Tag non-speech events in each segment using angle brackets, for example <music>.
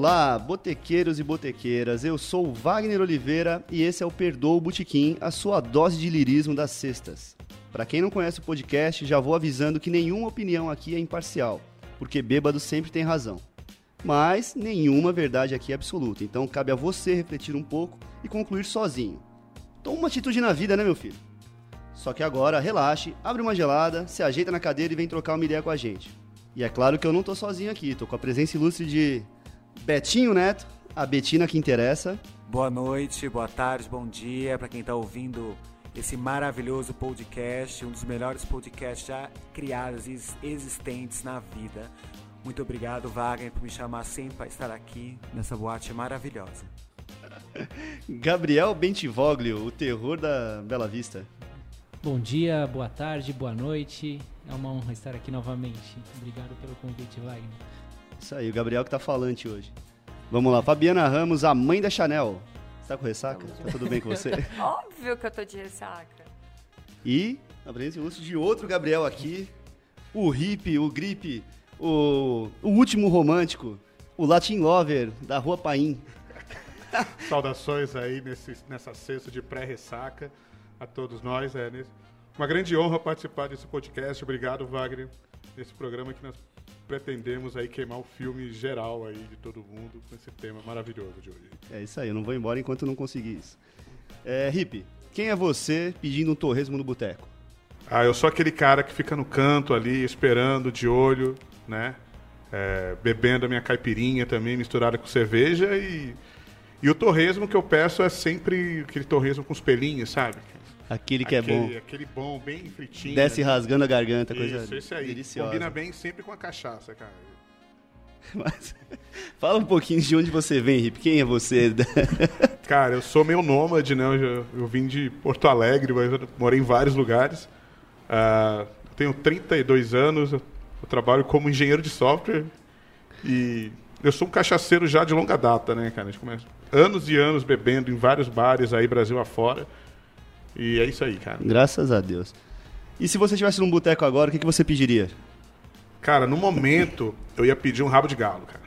Olá, botequeiros e botequeiras. Eu sou o Wagner Oliveira e esse é o Perdoa o Botequim, a sua dose de lirismo das sextas. Para quem não conhece o podcast, já vou avisando que nenhuma opinião aqui é imparcial, porque bêbado sempre tem razão. Mas nenhuma verdade aqui é absoluta, então cabe a você refletir um pouco e concluir sozinho. Toma uma atitude na vida, né, meu filho? Só que agora, relaxe, abre uma gelada, se ajeita na cadeira e vem trocar uma ideia com a gente. E é claro que eu não tô sozinho aqui, tô com a presença ilustre de Betinho Neto, a Betina que interessa. Boa noite, boa tarde, bom dia para quem está ouvindo esse maravilhoso podcast, um dos melhores podcasts já criados e existentes na vida. Muito obrigado, Wagner, por me chamar sempre para estar aqui nessa boate maravilhosa. <laughs> Gabriel Bentivoglio, o terror da Bela Vista. Bom dia, boa tarde, boa noite. É uma honra estar aqui novamente. Obrigado pelo convite, Wagner. Isso aí, o Gabriel que tá falante hoje. Vamos lá, Fabiana Ramos, a mãe da Chanel. Você tá com ressaca? Tá tudo bem com você? <laughs> Óbvio que eu tô de ressaca. E a presença ilustre de outro Gabriel aqui, o hippie, o gripe, o, o último romântico, o Latin Lover da Rua Paim. <laughs> Saudações aí nesse, nessa sexta de pré-ressaca a todos nós. É uma grande honra participar desse podcast. Obrigado, Wagner, nesse programa que nós pretendemos aí queimar o filme geral aí de todo mundo com esse tema maravilhoso de hoje. É isso aí, eu não vou embora enquanto eu não conseguir isso. É, Hip, quem é você pedindo um torresmo no boteco? Ah, eu sou aquele cara que fica no canto ali, esperando, de olho, né? É, bebendo a minha caipirinha também, misturada com cerveja e... E o torresmo que eu peço é sempre aquele torresmo com os pelinhos, sabe? Aquele que aquele, é bom. Aquele bom, bem fritinho. Desce né? rasgando a garganta, Isso, coisa esse aí. deliciosa. Combina bem sempre com a cachaça, cara. <laughs> Mas, fala um pouquinho de onde você vem, Rip. Quem é você? <laughs> cara, eu sou meio nômade, né? Eu, eu vim de Porto Alegre, mas eu morei em vários lugares. Uh, tenho 32 anos, eu trabalho como engenheiro de software e eu sou um cachaceiro já de longa data, né, cara? A gente começa anos e anos bebendo em vários bares aí, Brasil afora. E é isso aí, cara. Graças a Deus. E se você estivesse num boteco agora, o que, que você pediria? Cara, no momento, eu ia pedir um rabo de galo, cara.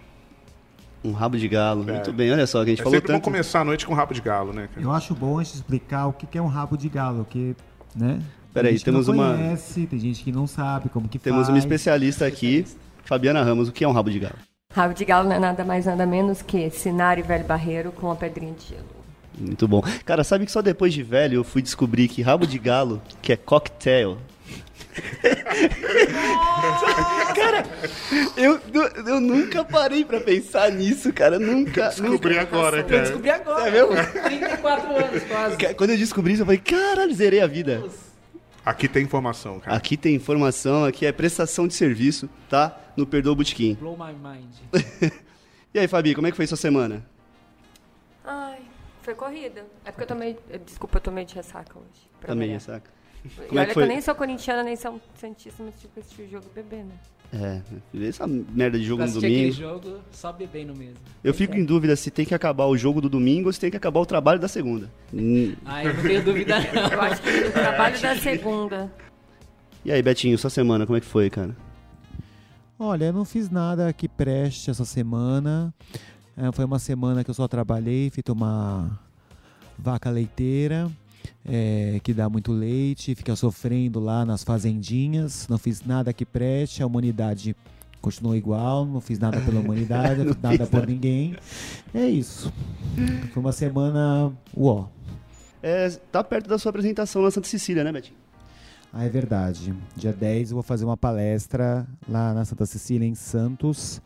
Um rabo de galo, é. muito bem. Olha só, que a gente é falou sempre tanto... bom começar a noite com um rabo de galo, né, cara? Eu acho bom a gente explicar o que é um rabo de galo, que, né? Peraí, temos não uma... conhece, tem gente que não sabe como que Temos faz. uma especialista aqui, Fabiana Ramos. O que é um rabo de galo? Rabo de galo não é nada mais nada menos que cenário velho barreiro com uma pedrinha de gelo. Muito bom. Cara, sabe que só depois de velho eu fui descobrir que rabo de galo, que é cocktail. cara, eu, eu nunca parei pra pensar nisso, cara. Nunca. Descobri nunca. agora, cara. Eu descobri agora. É mesmo? 34 anos quase. Quando eu descobri isso, eu falei, caralho, zerei a vida. Aqui tem informação, cara. Aqui tem informação, aqui é prestação de serviço, tá? No Perdoa Botequim. Blow my mind. <laughs> e aí, Fabi, como é que foi sua semana? Foi corrida. É porque eu tomei. Desculpa, eu tomei de ressaca hoje. Também, variar. saca? E Como é olha que que eu foi? nem sou corintiana, nem sou santista, mas tipo, assistir o jogo beber, né? É, essa merda de jogo Pra no domingo. jogo, só bebendo mesmo. Eu fico em dúvida se tem que acabar o jogo do domingo ou se tem que acabar o trabalho da segunda. Hum. Ah, eu não tenho dúvida <laughs> não. Eu acho que o trabalho da segunda. E aí, Betinho, sua semana, como é que foi, cara? Olha, eu não fiz nada que preste essa semana. É, foi uma semana que eu só trabalhei, fiz uma vaca leiteira, é, que dá muito leite, fica sofrendo lá nas fazendinhas. Não fiz nada que preste, a humanidade continuou igual, não fiz nada pela humanidade, <laughs> Não nada fiz por nada. ninguém. É isso. Foi uma semana uó. É, tá perto da sua apresentação na Santa Cecília, né, Betinho? Ah, é verdade. Dia 10 eu vou fazer uma palestra lá na Santa Cecília, em Santos,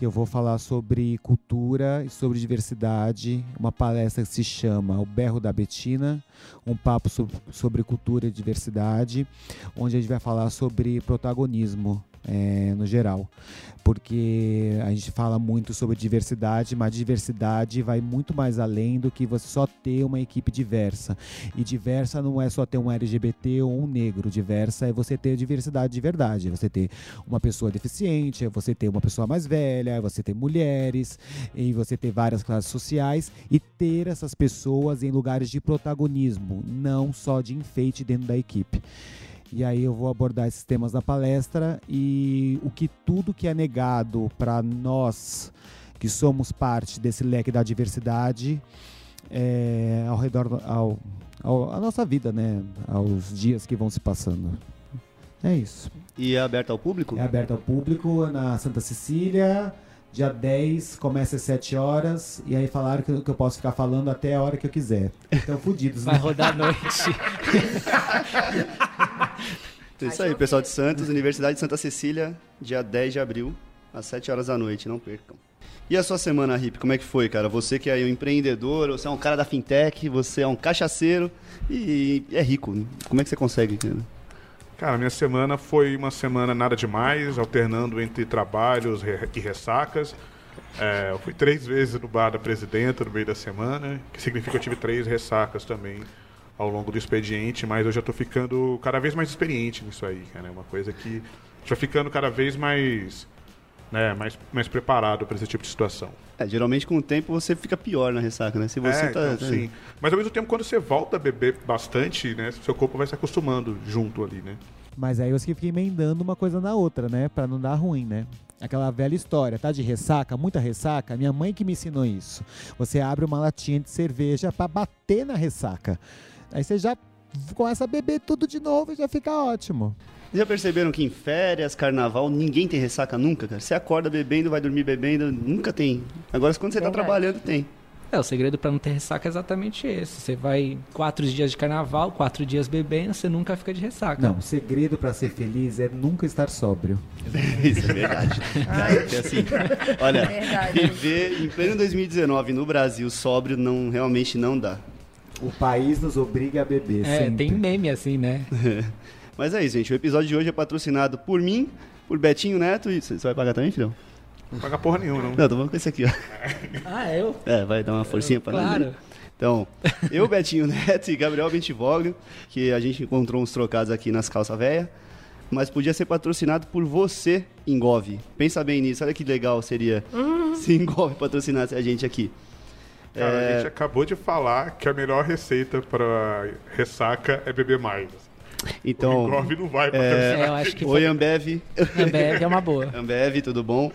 que eu vou falar sobre cultura e sobre diversidade. Uma palestra que se chama O Berro da Betina, um papo so- sobre cultura e diversidade, onde a gente vai falar sobre protagonismo. Eh, no geral, porque a gente fala muito sobre diversidade, mas diversidade vai muito mais além do que você só ter uma equipe diversa. E diversa não é só ter um LGBT ou um negro. Diversa é você ter diversidade de verdade. É você ter uma pessoa deficiente, é você ter uma pessoa mais velha, é você ter mulheres, e você ter várias classes sociais e ter essas pessoas em lugares de protagonismo, não só de enfeite dentro da equipe. E aí eu vou abordar esses temas na palestra e o que tudo que é negado para nós que somos parte desse leque da diversidade é, ao redor do- ao, ao, a nossa vida, né? Aos dias que vão se passando. É isso. E é aberto ao público? É aberto ao público na Santa Cecília. Dia 10, começa às 7 horas. E aí falaram que, eu- que eu posso ficar falando até a hora que eu quiser. Então, fudidos, Vai né? rodar a noite. <laughs> Então, isso aí, pessoal de Santos, Universidade de Santa Cecília, dia 10 de abril, às 7 horas da noite, não percam. E a sua semana, Rip, como é que foi, cara? Você que é um empreendedor, você é um cara da fintech, você é um cachaceiro e é rico. Como é que você consegue, cara? Cara, minha semana foi uma semana nada demais, alternando entre trabalhos e ressacas. É, eu fui três vezes no bar da presidenta no meio da semana, que significa que eu tive três ressacas também ao longo do expediente, mas eu já tô ficando cada vez mais experiente nisso aí, cara. É uma coisa que já ficando cada vez mais, né, mais, mais preparado para esse tipo de situação. É, geralmente com o tempo você fica pior na ressaca, né? Se você é, tá. então, sim. Mas ao mesmo tempo, quando você volta a beber bastante, né, seu corpo vai se acostumando junto ali, né? Mas aí eu fiquei emendando uma coisa na outra, né? Pra não dar ruim, né? Aquela velha história, tá de ressaca, muita ressaca. Minha mãe que me ensinou isso. Você abre uma latinha de cerveja pra bater na ressaca. Aí você já começa a beber tudo de novo e já fica ótimo. Já perceberam que em férias, carnaval, ninguém tem ressaca nunca, cara? Você acorda bebendo, vai dormir bebendo, nunca tem. Agora, quando você tá Verdade. trabalhando, tem. É, o segredo pra não ter ressaca é exatamente esse. Você vai quatro dias de carnaval, quatro dias bebendo, você nunca fica de ressaca. Não, o segredo pra ser feliz é nunca estar sóbrio. <laughs> Isso é verdade. Cara, que assim, olha, <laughs> Verdade. viver em pleno 2019 no Brasil sóbrio não, realmente não dá. O país nos obriga a beber, É, sempre. tem meme assim, né? <laughs> Mas é isso, gente. O episódio de hoje é patrocinado por mim, por Betinho Neto e... Você vai pagar também, filhão? Não paga porra nenhuma, não. Não, tô falando com esse aqui, ó. <laughs> Ah, eu? É, vai dar uma forcinha pra nós. Claro. né? Então, eu, Betinho Neto e Gabriel Bentivoglio, que a gente encontrou uns trocados aqui nas calças véia, mas podia ser patrocinado por você, Engove. Pensa bem nisso, olha que legal seria se Engove patrocinasse a gente aqui. Cara, É, a gente acabou de falar que a melhor receita para ressaca é beber mais. o Então, engove não vai é, patrocinar. É, eu acho que oi Ambev. Ambev é uma boa. <laughs> Ambev, tudo bom?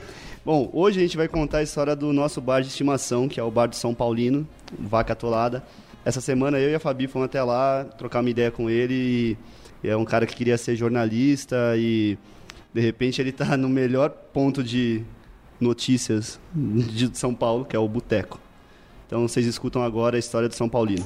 Bom, hoje a gente vai contar a história do nosso bar de estimação, que é o bar de São Paulino, Vaca Atolada. Essa semana eu e a Fabi fomos até lá trocar uma ideia com ele. E é um cara que queria ser jornalista e de repente ele tá no melhor ponto de notícias de São Paulo, que é o Boteco. Então vocês escutam agora a história do São Paulino.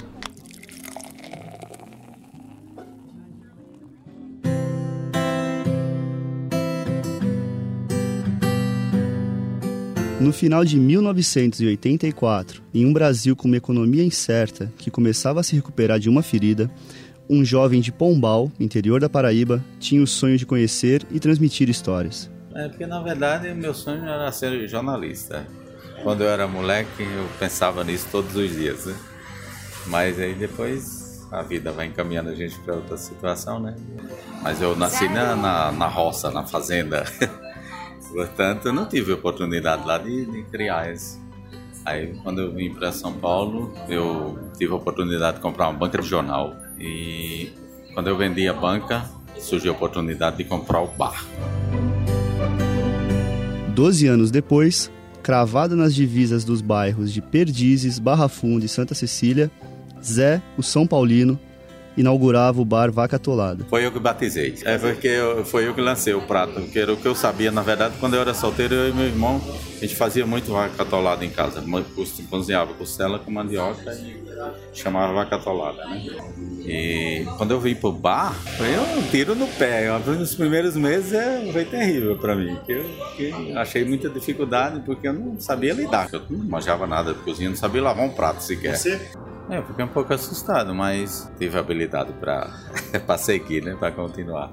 No final de 1984, em um Brasil com uma economia incerta que começava a se recuperar de uma ferida, um jovem de Pombal, interior da Paraíba, tinha o sonho de conhecer e transmitir histórias. É porque na verdade meu sonho era ser jornalista. Quando eu era moleque eu pensava nisso todos os dias, né? Mas aí depois a vida vai encaminhando a gente para outra situação, né? Mas eu nasci na, na, na roça, na fazenda. <laughs> Portanto, eu não tive oportunidade lá de, de criar isso. Aí, quando eu vim para São Paulo, eu tive a oportunidade de comprar uma banca de jornal. E quando eu vendi a banca, surgiu a oportunidade de comprar o bar. Doze anos depois, cravado nas divisas dos bairros de Perdizes, Barra Funda e Santa Cecília, Zé, o São Paulino, inaugurava o bar Vaca Atolada. Foi eu que batizei. É porque eu- foi eu que lancei o prato, que era o que eu sabia. Na verdade, quando eu era solteiro, eu e meu irmão, a gente fazia muito vaca atolada em casa. Cozinhava costela com mandioca e chamava vaca atolada, né? E quando eu vim pro bar, foi um tiro no pé. Nos primeiros meses é, foi terrível para mim. Eu, achei muita dificuldade porque eu não sabia lidar. Eu não manjava nada de cozinha, não sabia lavar um prato sequer. É, eu fiquei um pouco assustado, mas tive habilidade para <laughs> seguir, né? Para continuar.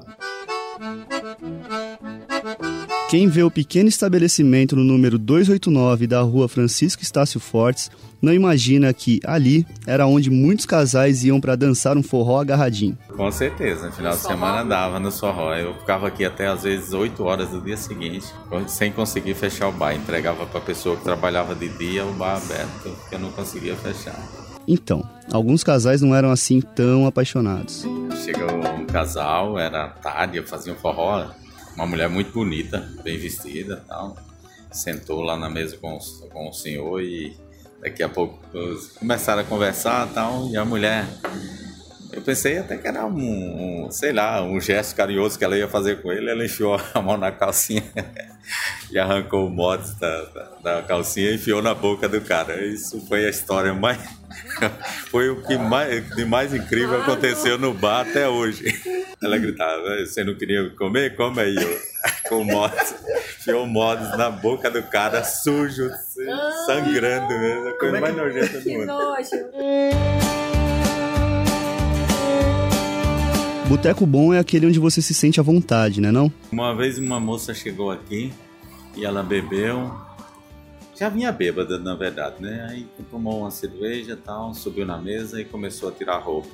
Quem vê o pequeno estabelecimento no número 289 da rua Francisco Estácio Fortes não imagina que ali era onde muitos casais iam para dançar um forró agarradinho. Com certeza, no final de semana andava no forró. Eu ficava aqui até às vezes 8 horas do dia seguinte, sem conseguir fechar o bar. Entregava para a pessoa que trabalhava de dia o bar aberto, porque eu não conseguia fechar. Então, alguns casais não eram assim tão apaixonados. Chegou um casal, era tarde, eu fazia um forró, uma mulher muito bonita, bem vestida tal. sentou lá na mesa com, com o senhor e daqui a pouco começaram a conversar tal, e a mulher eu pensei até que era um, um, sei lá, um gesto carinhoso que ela ia fazer com ele. Ela enfiou <laughs> a mão na calcinha <laughs> e arrancou o mods da, da, da, calcinha e enfiou na boca do cara. Isso foi a história mais. <laughs> foi o que mais, de mais incrível aconteceu no bar até hoje. Ela gritava: Você não queria comer? Come aí, com o mods. Enfiou o mods na boca do cara, sujo, sangrando mesmo. A coisa mais nojenta do mundo. Que nojo. Boteco bom é aquele onde você se sente à vontade, né não? Uma vez uma moça chegou aqui e ela bebeu. Já vinha bêbada, na verdade, né? Aí tomou uma cerveja e tal, subiu na mesa e começou a tirar roupa.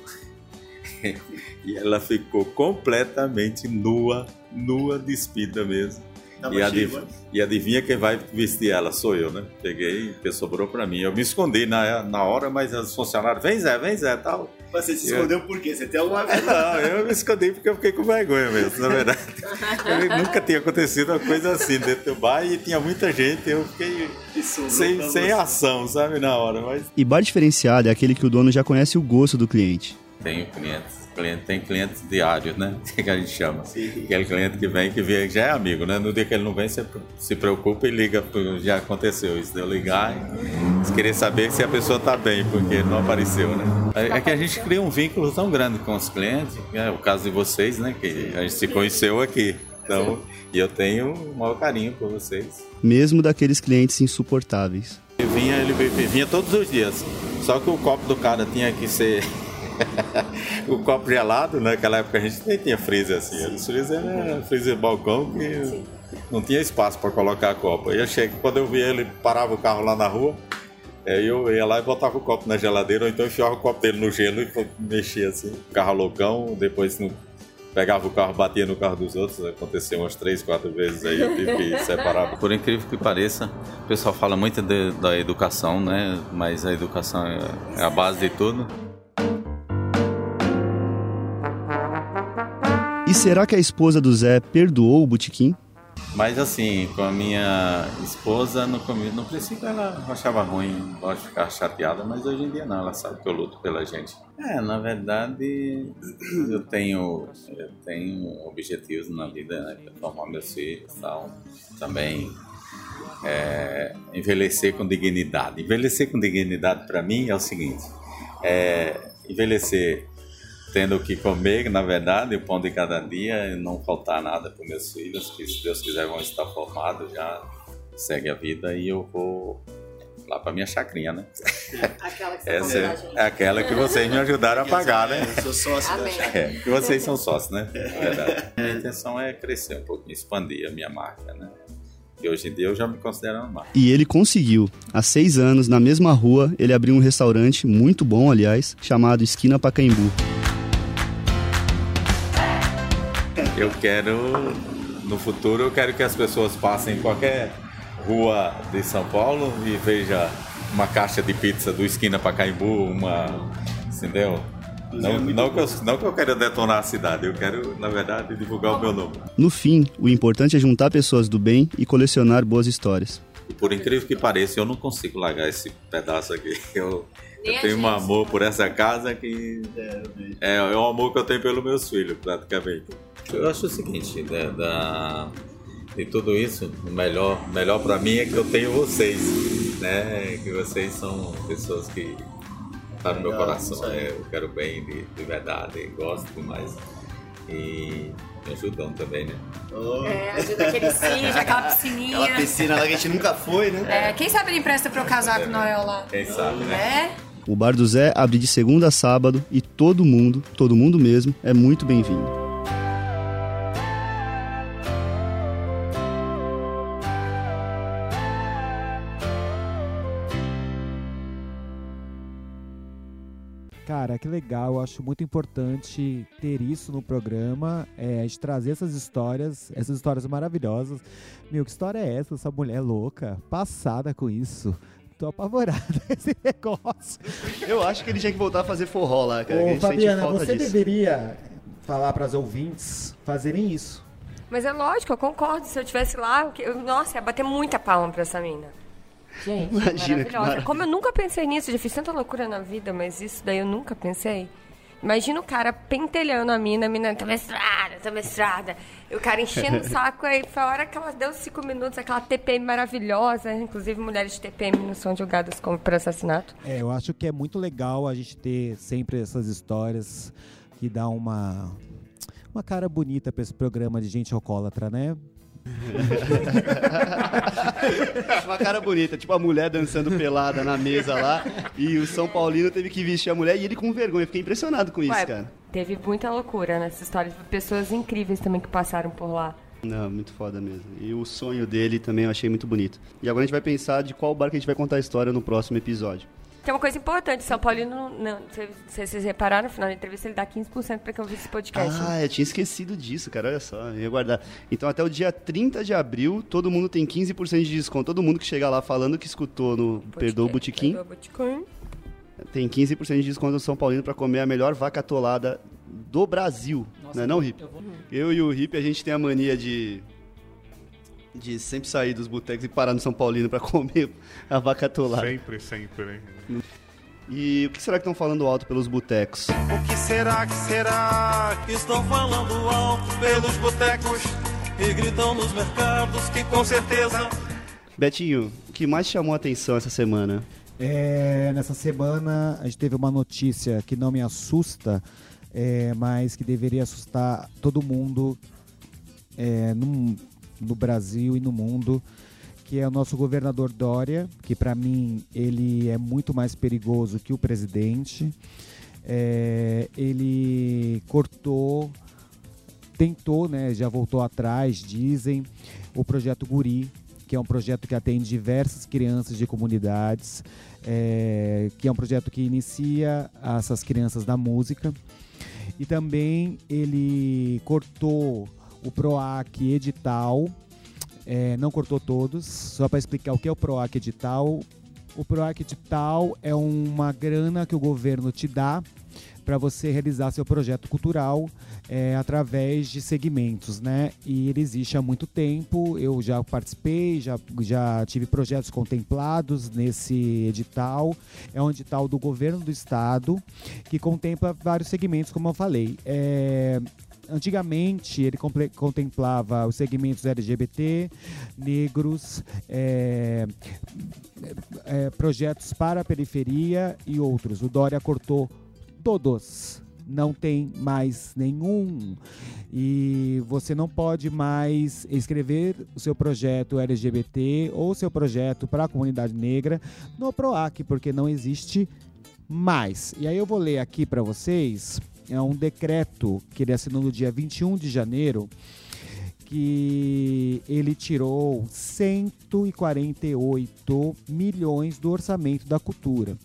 <laughs> e ela ficou completamente nua, nua, despida mesmo. E, adiv e, adivinha quem vai vestir ela? Sou eu, né? Peguei, que sobrou pra mim. Eu me escondi na, na hora, mas os funcionários, vem Zé, vem Zé, tal. Mas você se escondeu eu... por quê? Você tem alguma vergonha? <laughs> Não, eu me escondi porque eu fiquei com vergonha mesmo, na verdade. <laughs> eu, nunca tinha acontecido uma coisa assim dentro do bar e tinha muita gente, eu fiquei sem, sem ação, sabe, na hora. Mas... E bar diferenciado é aquele que o dono já conhece o gosto do cliente. Tenho clientes cliente, tem clientes diários, né? <laughs> Que a gente chama. Sim. Aquele cliente que vem, que vem, já é amigo, né? No dia que ele não vem, você se preocupa e liga, já aconteceu isso, de eu ligar e querer saber se a pessoa está bem, porque não apareceu, né? É, é que a gente cria um vínculo tão grande com os clientes, é o caso de vocês, né? Que a gente se conheceu aqui. Então, e eu tenho o maior carinho por vocês. Mesmo daqueles clientes insuportáveis. Ele vinha, ele vinha todos os dias. Só que o copo do cara tinha que ser <laughs> o copo gelado, naquela época a gente nem tinha freezer assim. Sim. Os freezer era freezer balcão que Sim. não tinha espaço para colocar a copa. Eu cheguei, quando eu vi ele, parava o carro lá na rua, aí eu ia lá e botava o copo na geladeira, ou então enfiava o copo dele no gelo e mexia assim. Carro loucão, depois no, pegava o carro, batia no carro dos outros, aconteceu umas três, quatro vezes aí, eu tive que <laughs> separar. Por incrível que pareça, o pessoal fala muito de, da educação, né? Mas a educação é, é a base de tudo. E será que a esposa do Zé perdoou o Botequim? Mas assim, com a minha esposa, no, começo, no princípio ela achava ruim, gosta de ficar chateada, mas hoje em dia não, ela sabe que eu luto pela gente. É, na verdade, eu tenho, eu tenho objetivos na vida, né? Formar meus filhos tal. Também é, envelhecer com dignidade. Envelhecer com dignidade para mim é o seguinte: é, envelhecer tendo o que comer, na verdade, o pão de cada dia, e não faltar nada para meus filhos, que se Deus quiser vão estar formados já, segue a vida e eu vou lá para minha chacrinha, né? <laughs> Aquela que, Essa é, é aquela que vocês me ajudaram a pagar, né? Eu sou sócio da chacrinha. É, que vocês são sócios, né? É. A minha intenção é crescer um pouquinho, expandir a minha marca, né? E hoje em dia eu já me considero uma marca. E ele conseguiu. Há seis anos, na mesma rua, ele abriu um restaurante, muito bom, aliás, chamado Esquina Pacaembu. Eu quero, no futuro, eu quero que as pessoas passem em qualquer rua de São Paulo e veja uma caixa de pizza do Esquina Pacaembu, uma. Entendeu? Não, não, que eu, não que eu quero detonar a cidade, eu quero, na verdade, divulgar o meu nome. No fim, o importante é juntar pessoas do bem e colecionar boas histórias. Por incrível que pareça, eu não consigo largar esse pedaço aqui. <laughs> Eu, eu tenho um amor por essa casa que é, é um amor que eu tenho pelos meus filhos, praticamente. Eu acho o seguinte, né, da, de tudo isso, o melhor, melhor para mim é que eu tenho vocês, né? Que vocês são pessoas que tá no meu coração. É, eu quero bem de, de verdade, gosto demais. E me ajudam também, né? Oh. É, ajuda aquele sítio, aquela piscininha. Aquela piscina lá que a gente nunca foi, né? É, quem sabe ele empresta pro casaco é, Noel lá. Quem sabe, né? É. O Bar do Zé abre de segunda a sábado e todo mundo, todo mundo mesmo, é muito bem-vindo. Cara, que legal. Eu acho muito importante ter isso no programa, é, de trazer essas histórias, essas histórias maravilhosas. Meu, que história é essa? Essa mulher louca, passada com isso. Tô apavorada <laughs> com esse negócio. Eu acho que ele tinha que voltar a fazer forró lá, cara. Ô, Fabiana, você disso. deveria falar para as ouvintes fazerem isso. Mas é lógico, eu concordo. Se eu estivesse lá, eu, nossa, ia bater muita palma pra essa mina. Gente, Imagina maravilhosa. Como eu nunca pensei nisso, já fiz tanta loucura na vida, mas isso daí eu nunca pensei. Imagina o cara pentelhando a mina, a mina tá mestrada, tá mestrada. E o cara enchendo o <laughs> saco, aí foi a hora que ela deu cinco minutos, aquela TPM maravilhosa. Inclusive, mulheres de TPM não são julgadas como por assassinato. É, eu acho que é muito legal a gente ter sempre essas histórias que dá uma uma cara bonita para esse programa de gente alcoólatra, né? <laughs> Uma cara bonita, tipo a mulher dançando pelada na mesa lá. E o São Paulino teve que vestir a mulher e ele com vergonha. Fiquei impressionado com isso, Ué, cara. Teve muita loucura nessa história. Pessoas incríveis também que passaram por lá. Não, muito foda mesmo. E o sonho dele também eu achei muito bonito. E agora a gente vai pensar de qual bar que a gente vai contar a história no próximo episódio. Tem uma coisa importante, São Paulino, não, não se se vocês repararam, no final da entrevista ele dá 15% pra quem ouvir esse podcast. Ah, eu tinha esquecido disso, cara. Olha só, eu ia guardar. Então, até o dia 30 de abril, todo mundo tem 15% de desconto. Todo mundo que chegar lá falando que escutou no Perdoa o Botequim, Perdoa o Botequim. tem 15% de desconto no São Paulino pra comer a melhor vaca atolada do Brasil. não é não, Rip? Eu vou... Eu e o Rip, a gente tem a mania de de sempre sair dos botecos e parar no São Paulino pra <laughs> comer a vaca atolada. Sempre, sempre, né? E o que será que estão falando alto pelos botecos? O que será que será que estão falando alto pelos botecos e gritam nos mercados que com certeza Betinho, o que mais chamou a atenção essa semana? É, nessa semana a gente teve uma notícia que não me assusta, é, mas que deveria assustar todo mundo é, no, no Brasil e no mundo, que é o nosso governador Dória, que para mim ele é muito mais perigoso que o presidente. É, ele cortou, tentou, né, já voltou atrás, dizem, o projeto Guri, que é um projeto que atende diversas crianças de comunidades, é, que é um projeto que inicia essas crianças da música. E também ele cortou o PROAC edital, é, não cortou todos, só para explicar o que é o PROAC edital. O PROAC edital é uma grana que o governo te dá para você realizar seu projeto cultural é, através de segmentos, né? E ele existe há muito tempo. Eu já participei, já, já tive projetos contemplados nesse edital. É um edital do governo do estado que contempla vários segmentos, como eu falei. É, Antigamente ele contemplava os segmentos LGBT, negros, é, é, projetos para a periferia e outros. O Dória cortou todos. Não tem mais nenhum. E você não pode mais escrever o seu projeto LGBT ou seu projeto para a comunidade negra no PROAC, porque não existe mais. E aí eu vou ler aqui para vocês é um decreto que ele assinou no dia 21 de janeiro que ele tirou 148 milhões do orçamento da cultura.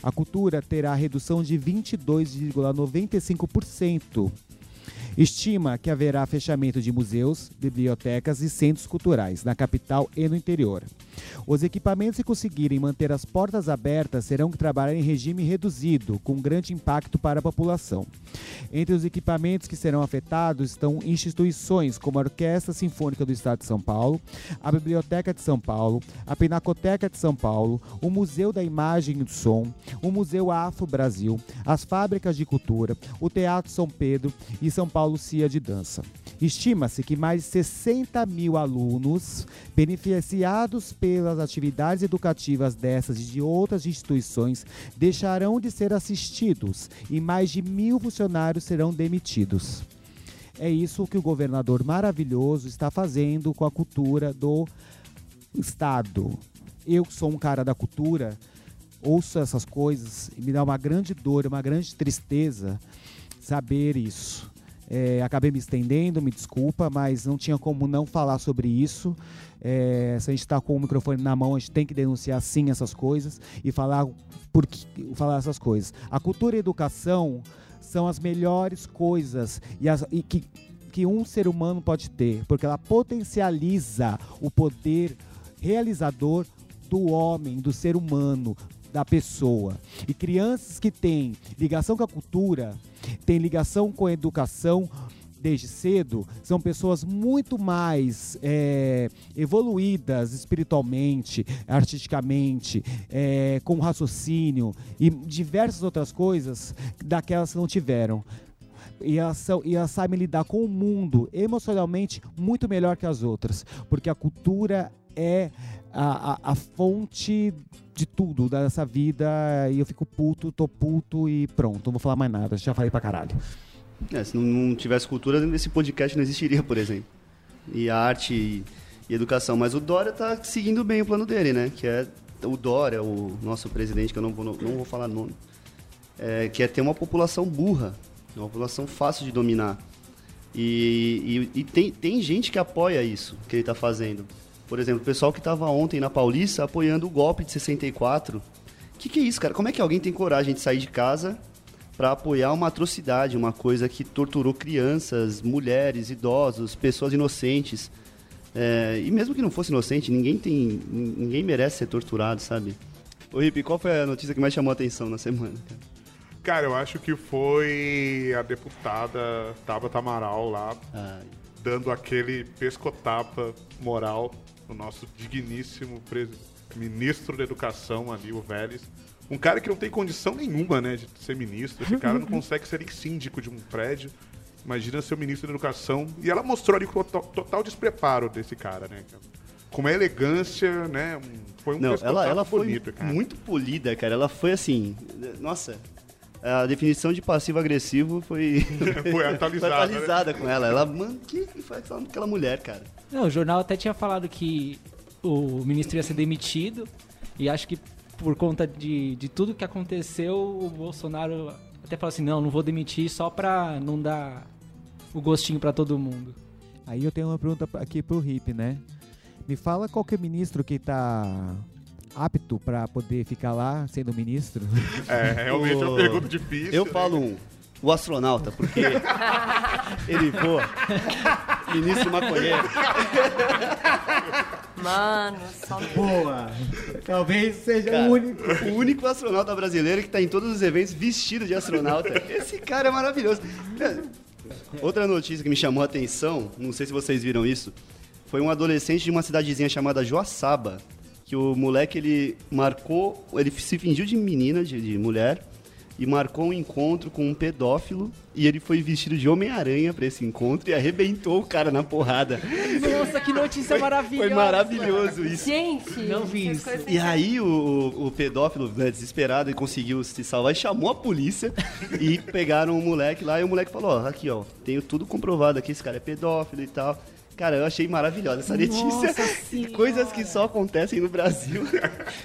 A cultura terá redução de 22,95%. Estima que haverá fechamento de museus, bibliotecas e centros culturais na capital e no interior. Os equipamentos que conseguirem manter as portas abertas serão que trabalhar em regime reduzido, com grande impacto para a população. Entre os equipamentos que serão afetados estão instituições como a Orquestra Sinfônica do Estado de São Paulo, a Biblioteca de São Paulo, a Pinacoteca de São Paulo, o Museu da Imagem e do Som, o Museu Afro Brasil, as fábricas de cultura, o Teatro São Pedro e São Paulo Cia de Dança. Estima-se que mais de 60 mil alunos beneficiados pelas atividades educativas dessas e de outras instituições deixarão de ser assistidos e mais de mil funcionários serão demitidos. É isso que o governador maravilhoso está fazendo com a cultura do Estado. Eu que sou um cara da cultura, ouço essas coisas e me dá uma grande dor, uma grande tristeza saber isso. É, acabei me estendendo, me desculpa, mas não tinha como não falar sobre isso. É, se a gente está com o microfone na mão, a gente tem que denunciar sim essas coisas e falar, por que, falar essas coisas. A cultura e a educação são as melhores coisas e, as, e que, que um ser humano pode ter, porque ela potencializa o poder realizador do homem, do ser humano, da pessoa. E crianças que têm ligação com a cultura, têm ligação com a educação, desde cedo são pessoas muito mais é, evoluídas espiritualmente, artisticamente, é, com raciocínio e diversas outras coisas daquelas que não tiveram. E elas, e elas sabem lidar com o mundo emocionalmente muito melhor que as outras. Porque a cultura é a, a, a fonte de tudo dessa vida. E eu fico puto, tô puto e pronto, não vou falar mais nada. Já falei pra caralho. É, se não, não tivesse cultura, esse podcast não existiria, por exemplo. E arte e, e educação. Mas o Dória tá seguindo bem o plano dele, né? Que é o Dória, o nosso presidente, que eu não vou, não vou falar nome, é, que é ter uma população burra, uma população fácil de dominar. E, e, e tem, tem gente que apoia isso que ele está fazendo. Por exemplo, o pessoal que estava ontem na Paulista apoiando o golpe de 64. O que, que é isso, cara? Como é que alguém tem coragem de sair de casa para apoiar uma atrocidade, uma coisa que torturou crianças, mulheres, idosos, pessoas inocentes? É, e mesmo que não fosse inocente, ninguém tem, ninguém merece ser torturado, sabe? Ô Rip, qual foi a notícia que mais chamou a atenção na semana? Cara? Cara, eu acho que foi a deputada Tabata Amaral lá, Ai. dando aquele pescotapa moral no nosso digníssimo ministro da Educação ali, o Vélez. Um cara que não tem condição nenhuma, né, de ser ministro. Esse cara não <laughs> consegue ser nem síndico de um prédio. Imagina ser o ministro da Educação. E ela mostrou ali o to- total despreparo desse cara, né? Com uma elegância, né? Foi um Não, ela, ela foi bonito, cara. muito polida, cara. Ela foi assim. Nossa, a definição de passivo-agressivo foi. <laughs> <laughs> Foi atualizada, foi atualizada com ela. Ela, mano, que que foi aquela mulher, cara? Não, o jornal até tinha falado que o ministro ia ser demitido e acho que por conta de, de tudo que aconteceu, o Bolsonaro até falou assim, não, não vou demitir só pra não dar o gostinho pra todo mundo. Aí eu tenho uma pergunta aqui pro Hip, né? Me fala qual que é o ministro que tá apto pra poder ficar lá sendo ministro. É, realmente é uma O- pergunta difícil. Eu né? falo um. O astronauta, porque <laughs> ele voa. Ministro maconheiro. Mano, só Boa! Talvez seja Cara, o único. o único astronauta brasileiro que tá em todos os eventos vestido de astronauta. Esse cara é maravilhoso. Outra notícia que me chamou a atenção, não sei se vocês viram isso, foi um adolescente de uma cidadezinha chamada Joaçaba, que o moleque ele marcou, ele se fingiu de menina, de, de mulher, e marcou um encontro com um pedófilo, e ele foi vestido de Homem-Aranha pra esse encontro e arrebentou o cara na porrada. Nossa, que notícia maravilhosa! Foi maravilhoso isso. Gente, Não vi isso. E aí o, o- pedófilo, né, desesperado, ele conseguiu se salvar e chamou a polícia e <laughs> pegaram o moleque lá e o moleque falou, ó, aqui ó, tenho tudo comprovado aqui, esse cara é pedófilo e tal. Cara, eu achei maravilhosa essa notícia. Nossa <laughs> coisas que só acontecem no Brasil.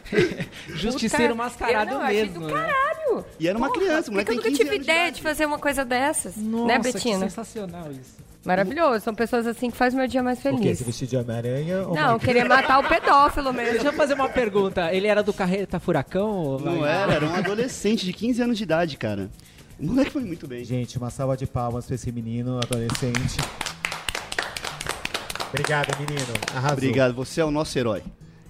<laughs> Justiceiro Puta, mascarado eu não, achei mesmo, do né? caralho. E era uma Porra, criança, o por que moleque que eu nunca 15 tive de ideia idade. de fazer uma coisa dessas, Nossa, né, que Betina? sensacional isso. Maravilhoso, são pessoas assim que fazem meu dia mais O quê? feliz. Se vestir de Homem-Aranha? ou Não, eu queria matar o <laughs> pedófilo mesmo. Deixa eu fazer uma pergunta. Ele era do Carreta Furacão? ou Não era, era um adolescente de 15 anos de idade, cara. O moleque foi muito bem. Gente, uma salva de palmas pra esse menino, adolescente. Obrigado, menino. Arrasou. Obrigado, você é o nosso herói.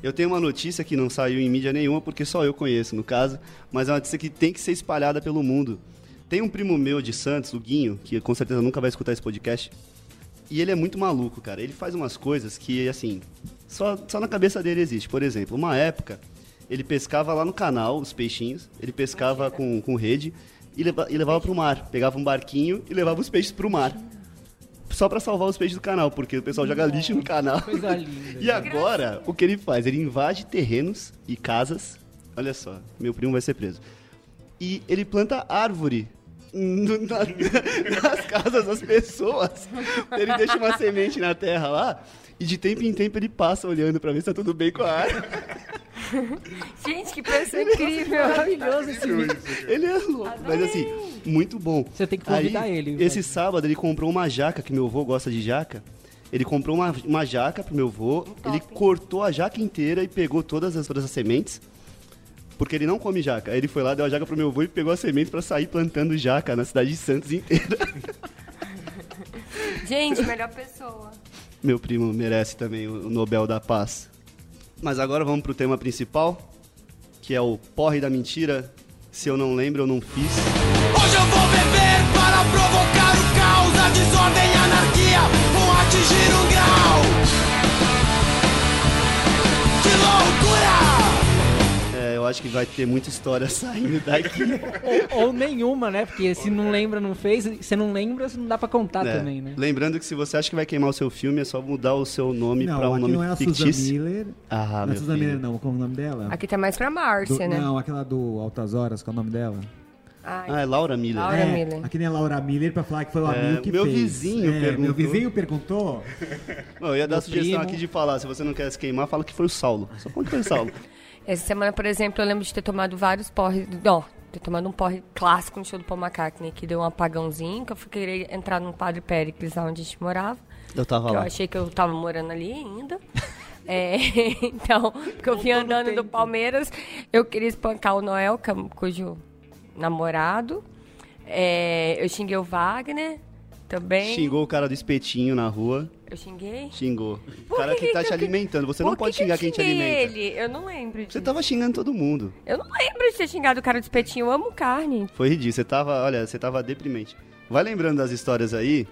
Eu tenho uma notícia que não saiu em mídia nenhuma, porque só eu conheço, no caso, mas é uma notícia que tem que ser espalhada pelo mundo. Tem um primo meu de Santos, o Guinho, que com certeza nunca vai escutar esse podcast, e ele é muito maluco, cara. Ele faz umas coisas que, assim, só, só na cabeça dele existe. Por exemplo, uma época, ele pescava lá no canal, os peixinhos, ele pescava com, com rede e, leva, e levava pro mar. Pegava um barquinho e levava os peixes pro mar. Só pra salvar os peixes do canal, porque o pessoal joga lixo no canal. Coisa <laughs> linda. E agora, o que ele faz? Ele invade terrenos e casas. Olha só, meu primo vai ser preso. E ele planta árvore <laughs> na- nas casas das pessoas. Ele deixa uma semente na terra lá. E de tempo em tempo ele passa olhando pra ver se tá tudo bem com a árvore. <laughs> <laughs> Gente, que pessoa incrível. Maravilhoso esse vídeo. Ele é louco, mas assim, muito bom. Você tem que convidar Aí, ele. Esse sábado ele comprou uma jaca, que meu avô gosta de jaca. Ele comprou uma, uma jaca pro meu avô, ele cortou a jaca inteira e pegou todas as, todas as sementes. Porque ele não come jaca. Aí ele foi lá, deu a jaca pro meu avô e pegou a semente pra sair plantando jaca na cidade de Santos inteira. <laughs> Gente, melhor pessoa. Meu primo merece também o Nobel da Paz. Mas agora vamos pro tema principal, que é o porre da mentira. Se eu não lembro, eu não fiz. Hoje eu vou beber para provocar o caos, a desordem, e a anarquia, vou atingir o grau. Acho que vai ter muita história <laughs> saindo daqui. ou, ou nenhuma, né? Porque se não lembra, não fez. Se não lembra, não dá pra contar É. também, né? Lembrando que se você acha que vai queimar o seu filme, é só mudar o seu nome Não, pra um aqui nome não é a Susan fictício. Miller. Ah, não é Susan filho. Miller, não. Qual é o nome dela? Aqui tá mais pra Do- Márcia, né? Não, aquela do Altas Horas, qual é o nome dela? Ai, Ah, é Laura Miller. Laura é, Miller. Aqui nem a Laura Miller pra falar que foi o É, amigo que meu fez. vizinho É, perguntou. Meu vizinho perguntou. Não, eu ia dar Meu sugestão primo. aqui de falar, se você não quer se queimar, fala que foi o Saulo. Só conta que foi o Saulo. <laughs> Essa semana, por exemplo, eu lembro de ter tomado vários porres. Não, ter tomado um porre clássico no show do Paul McCartney, que deu um apagãozinho, que eu fui querer entrar no Padre Péricles, lá onde a gente morava. Eu tava que eu lá. achei que eu tava morando ali ainda. <laughs> É, <laughs> então, porque eu vim andando do Palmeiras, eu queria espancar o Noel, é- cujo namorado. É, eu xinguei o Wagner também. Xingou o cara do espetinho na rua. Eu xinguei? Xingou. O cara que, que tá que te eu- alimentando. Você Por não que pode que xingar quem te xinguei alimenta. ele? Eu não lembro disso. Você tava xingando todo mundo. Eu não lembro de ter xingado o cara do espetinho. Eu amo carne. Foi ridículo. Você tava, olha, você tava deprimente. Vai lembrando das histórias aí.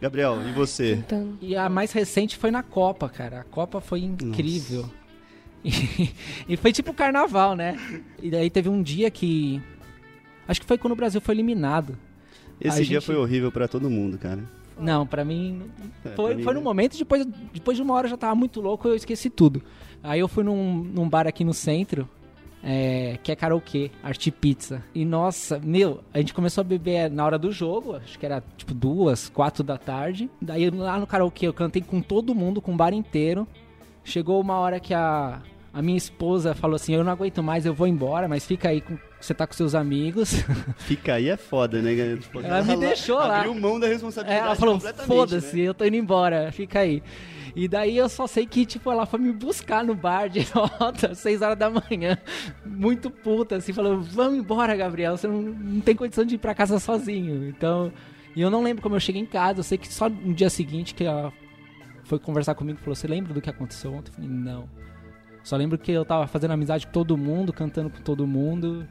Gabriel, e você? Então, E a mais recente foi na Copa, cara. A Copa foi incrível. E, <laughs> e foi tipo carnaval, né? E daí teve um dia que. Acho que foi quando o Brasil foi eliminado. Esse A dia gente- foi horrível pra todo mundo, cara. Não, pra mim. É, Foi, pra mim, foi no né? momento, depois, depois de uma hora eu já tava muito louco, eu esqueci tudo. Aí eu fui num, num bar aqui no centro, é, que é karaokê, Arte Pizza. E nossa, meu, a gente começou a beber na hora do jogo, acho que era tipo duas, quatro da tarde. Daí lá no karaokê eu cantei com todo mundo, com o bar inteiro. Chegou uma hora que a, a minha esposa falou assim: Eu não aguento mais, eu vou embora, mas fica aí, com, você tá com seus amigos. <laughs> Fica aí é foda, né? galera? Ela me deixou lá. Abriu mão da É, responsabilidade ela falou, completamente, foda-se, né? eu tô indo embora, fica aí. E daí eu só sei que, tipo, ela foi me buscar no bar de <laughs> volta, às 6 horas da manhã, muito puta, assim, falou, vamos embora, Gabriel, você não, não tem condição de ir pra casa sozinho. Então, e eu não lembro como eu cheguei em casa, eu sei que só no dia seguinte que ela foi conversar comigo e falou, você lembra do que aconteceu ontem? Eu falei, não. Só lembro que eu tava fazendo amizade com todo mundo, cantando com todo mundo,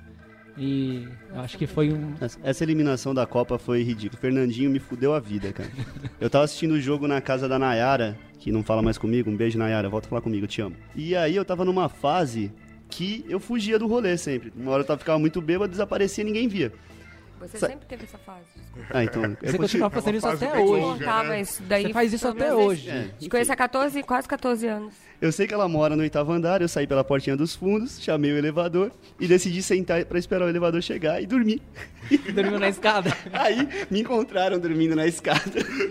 e eu acho que foi um... Essa- eliminação da Copa foi ridícula. O Fernandinho me fudeu a vida, cara. <laughs> Eu tava assistindo o jogo na casa da Nayara, que não fala mais comigo. Um beijo, Nayara. Volta a falar comigo, eu te amo. E aí eu tava numa fase que eu fugia do rolê sempre. Uma hora eu tava, ficava muito bêbado, desaparecia e ninguém via. você Sa- sempre teve essa fase. desculpa. Ah, então. Você continua fazendo isso fase até hoje. longa. Isso daí. Você faz isso até hoje. É, Te conheço há 14, quase 14 anos. Eu sei que ela mora no oitavo andar, eu saí pela portinha dos fundos, chamei o elevador e decidi sentar pra esperar o elevador chegar e dormir. Dormiu na escada. <laughs> Aí me encontraram dormindo na escada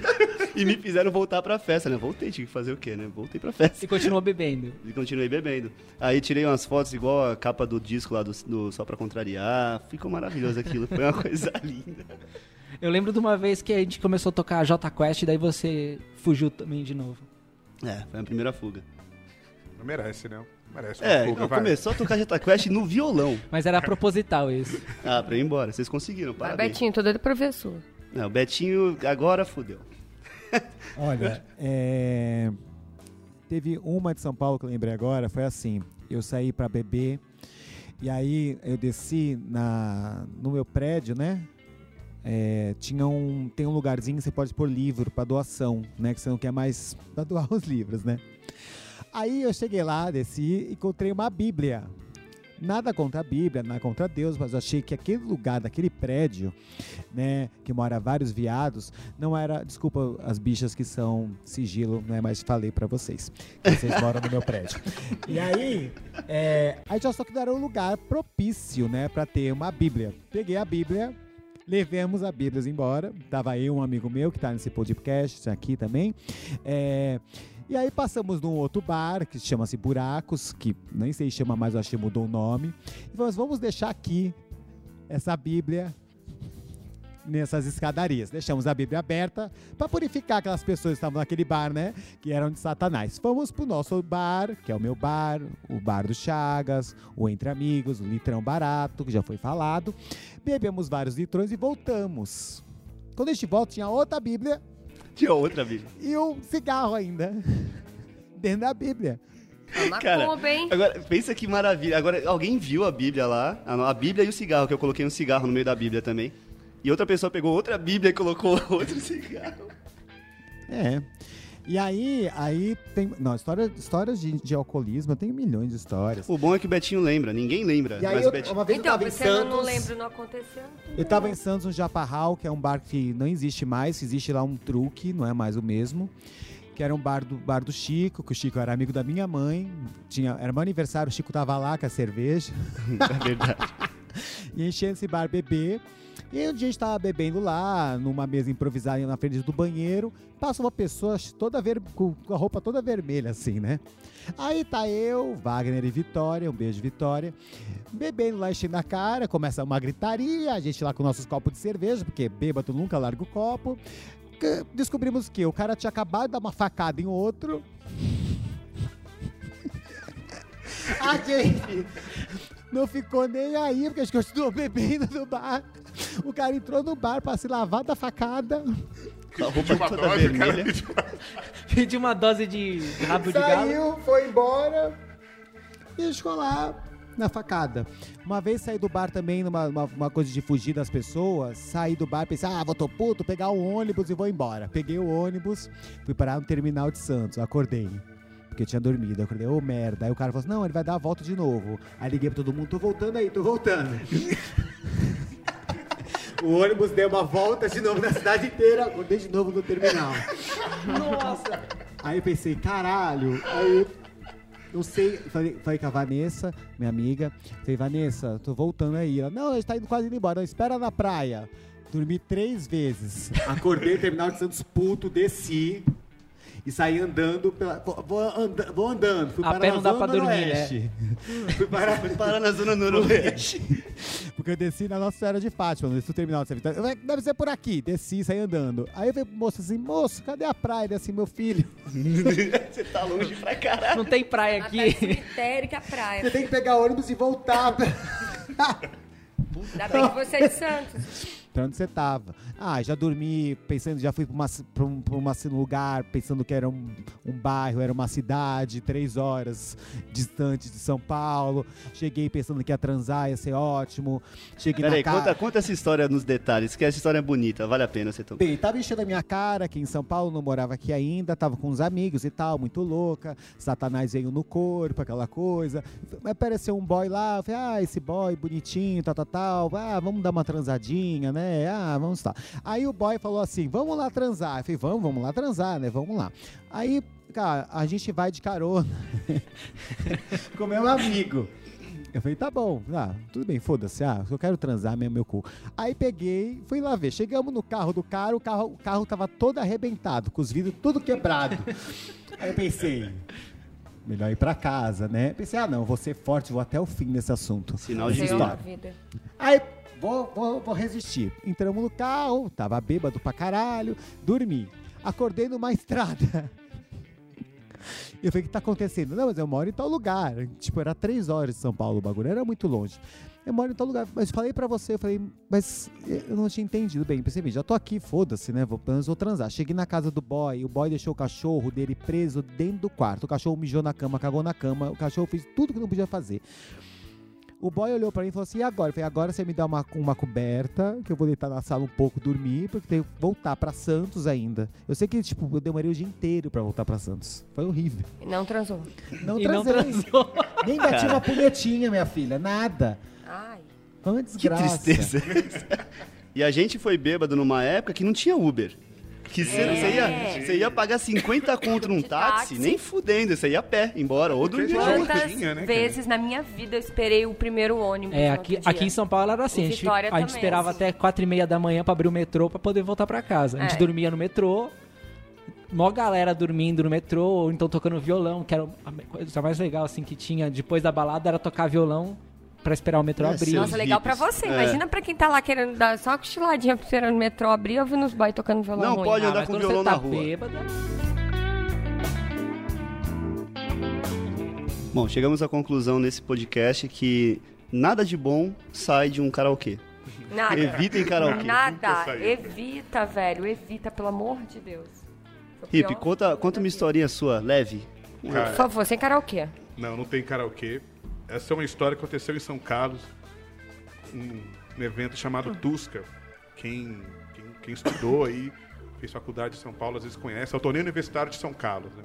<laughs> e me fizeram voltar pra festa, né? Voltei, tinha que fazer o quê, né? Voltei pra festa. E continuou bebendo. E continuei bebendo. Aí tirei umas fotos igual a capa do disco lá do, do Só Pra Contrariar. Ficou maravilhoso aquilo, foi uma <laughs> coisa linda. Eu lembro de uma vez que a gente começou a tocar J Quest e daí você fugiu também de novo. É, foi a primeira fuga. Merece, né? Merece É, fuga, não, vai. começou a tocar Jetta Quest no violão. Mas era proposital isso. <laughs> Ah, pra ir embora. Vocês conseguiram, parabéns. Betinho, tô doido pra ver a sua. Não, Betinho agora fudeu. <laughs> Olha, é, teve uma de São Paulo que eu lembrei agora, foi assim, eu saí pra beber e aí eu desci na, no meu prédio, né? É, tinha um, tem um lugarzinho que você pode pôr livro pra doação, né? Que você não quer mais <laughs> pra doar os livros, né? Aí eu cheguei lá, desci e encontrei uma Bíblia. Nada contra a Bíblia, nada contra Deus, mas eu achei que aquele lugar, daquele prédio, né, que mora vários viados, não era, desculpa as bichas que são sigilo, né, mas falei pra vocês, que vocês moram no meu prédio. E aí, é, aí já só que era um lugar propício, né, pra ter uma Bíblia. Peguei a Bíblia, levemos a Bíblia embora, tava eu, um amigo meu que tá nesse podcast aqui também, é, e aí passamos num outro bar que chama-se Buracos, que nem sei se chama mais, acho que mudou o nome. E falamos, vamos deixar aqui essa Bíblia nessas escadarias. Deixamos a Bíblia aberta para purificar aquelas pessoas que estavam naquele bar, né? Que eram de Satanás. Fomos pro nosso bar, que é o meu bar, o bar do Chagas, o Entre Amigos, o Litrão Barato, que já foi falado. Bebemos vários litrões e voltamos. Quando a gente volta, tinha outra Bíblia Tinha outra Bíblia. e um cigarro ainda dentro da Bíblia. Uma <laughs> Cara, Kombi, hein? Agora, pensa que maravilha. Agora, alguém viu a Bíblia lá? A a Bíblia e o cigarro, que eu coloquei um cigarro no meio da Bíblia também. E outra pessoa pegou outra Bíblia e colocou <laughs> outro cigarro. É. E aí, aí tem. Não, história, histórias de, de alcoolismo, eu tenho milhões de histórias. O bom é que o Betinho lembra, ninguém lembra. E aí, mas eu- o Betinho... uma vez Então, eu tava em você não, Santos. não lembra, não aconteceu. Eu tava em Santos, no Japarral, que é um bar que não existe mais, existe lá um truque, não é mais o mesmo. Que era um bar do, bar do Chico, que o Chico era amigo da minha mãe. Tinha, era meu aniversário, o Chico tava lá com a cerveja. <laughs> É verdade. <laughs> e enchendo esse bar beber. E um dia a gente tava bebendo lá, numa mesa improvisada na frente do banheiro. Passa uma pessoa toda ver, com a roupa toda vermelha, assim, né? Aí tá eu, Wagner e Vitória, um beijo, Vitória. Bebendo lá, enchendo a cara, começa uma gritaria, a gente lá com nossos copos de cerveja, porque bêbado nunca larga o copo. Descobrimos que o cara tinha acabado de dar uma facada em outro. <laughs> A gente não ficou nem aí, porque a gente continuou bebendo no bar. O cara entrou no bar pra se lavar da facada. A roupa Pediu uma toda dose, vermelha. pediu- <laughs> Pedi uma dose de rabo de galo. Saiu, foi embora e a gente ficou lá na facada. Uma vez saí do bar também, numa uma, uma coisa de fugir das pessoas, saí do bar, pensei, ah, vou tô puto, pegar o ônibus e vou embora. Peguei o ônibus, fui parar no terminal de Santos, acordei. Porque eu tinha dormido, eu acordei, ô merda. Aí o cara falou assim, não, ele vai dar a volta de novo. Aí liguei pra todo mundo, tô voltando aí, tô voltando. <laughs> o ônibus deu uma volta de novo na cidade inteira, acordei de novo no terminal. Nossa! Aí eu pensei, caralho. Aí eu, eu sei, falei, falei com a Vanessa, minha amiga. Falei, Vanessa, tô voltando aí. Ela, não, a gente tá indo quase indo embora. Não, espera na praia. Dormi três vezes. Acordei no terminal de Santos puto, desci. E saí andando pela. Vou, vou anda- vou andando. Fui A parar pé na não dá pra dormir, né? Noroeste. <laughs> Fui parar, Para na zona noroeste. porque eu desci na Nossa Senhora de Fátima, no terminal de Vitória. Deve ser por aqui. Desci, saí andando. Aí eu falei pro moço assim, moço, cadê a praia? Ele assim, meu filho. <laughs> Você tá longe pra caralho. Não tem praia Até o aqui. cemitério que a praia. Você tem que pegar ônibus e voltar. Ainda bem que você é de Santos. Onde você tava? Ah, já dormi pensando, já fui pra, uma, pra um, pra uma- lugar pensando que era um, um bairro, era uma cidade, três horas distante de São Paulo. Cheguei pensando que ia transar, ia ser ótimo. Cheguei Peraí, na casa. conta, conta essa história nos detalhes, que essa história é bonita, vale a pena você tomar. Bem, tava enchendo a minha cara aqui em São Paulo, não morava aqui ainda, tava com uns amigos e tal, muito louca. Satanás veio no corpo, aquela coisa. Apareceu um boy lá, eu falei, ah, esse boy bonitinho, tal, tal, tal. Ah, vamos dar uma transadinha, né? Ah, vamos lá. Aí o boy falou assim, vamos lá transar. Eu falei, vamos, vamos lá transar, né? Vamos lá. Aí, cara, a gente vai de carona <laughs> com meu amigo. Eu falei, tá bom, ah, tudo bem, foda-se, ah, eu quero transar mesmo meu cu. Aí peguei, fui lá ver. Chegamos no carro do cara, o carro, o carro tava todo arrebentado, com os vidros tudo quebrado. Aí eu pensei, melhor ir pra casa, né? Pensei, ah não, vou ser forte, vou até o fim nesse assunto. Sinal de vida. Aí, vou, vou, vou resistir. Entramos no carro, tava bêbado pra caralho, dormi. Acordei numa <laughs> estrada. Eu falei, o que tá acontecendo? Não, mas eu moro em tal lugar. Tipo, era três horas de São Paulo o bagulho, era muito longe. Eu moro em tal lugar. Mas falei pra você, eu falei, mas eu não tinha entendido bem. Percebi, já tô aqui, foda-se, né? Vou, pelo menos vou transar. Cheguei na casa do boy, o boy deixou o cachorro dele preso dentro do quarto. O cachorro mijou na cama, cagou na cama. O cachorro fez tudo que não podia fazer. O boy olhou pra mim e falou assim: e agora? Eu falei: agora você me dá uma, uma coberta, que eu vou deitar na sala um pouco dormir, porque tenho que voltar pra Santos ainda. Eu sei que, tipo, eu demorei o dia inteiro pra voltar pra Santos. Foi horrível. E não transou. Não E não transei. transou. Nem bati uma punhetinha, minha filha. Nada. Que tristeza. <laughs> e a gente foi bêbado numa época que não tinha Uber. Que você É. ia, você ia pagar 50 <laughs> conto num De táxi, táxi. nem fudendo, você ia a pé, embora, ou rua. Quantas tinha, né, cara? vezes na minha vida eu esperei o primeiro ônibus? É, no aqui, outro aqui dia? em São Paulo era assim, Em a gente, Vitória a gente também, esperava assim. até quatro e meia da manhã pra abrir o metrô pra poder voltar pra casa. A gente É. dormia no metrô, mó galera dormindo no metrô, ou então tocando violão, que era a coisa mais legal assim que tinha depois da balada era tocar violão pra esperar o metrô É, abrir. Nossa, legal pra hippies. você. É. Imagina pra quem tá lá querendo dar só uma cochiladinha esperando o metrô abrir, ouvindo os boys tocando violão Não ruim. pode Ah, andar mas com violão você tá na rua. bêbado, Bom, chegamos à conclusão nesse podcast que nada de bom sai de um karaokê. Nada. Evitem karaokê. Nada. Evita, velho. Evita, pelo amor de Deus. Hip, conta, conta uma historinha sua, leve. Por Cara, favor, sem karaokê. não, não tem karaokê. Essa é uma história que aconteceu em São Carlos, um, um evento chamado Tusca. Quem, quem, quem estudou aí fez faculdade de São Paulo, às vezes conhece, é o torneio universitário de São Carlos. Né?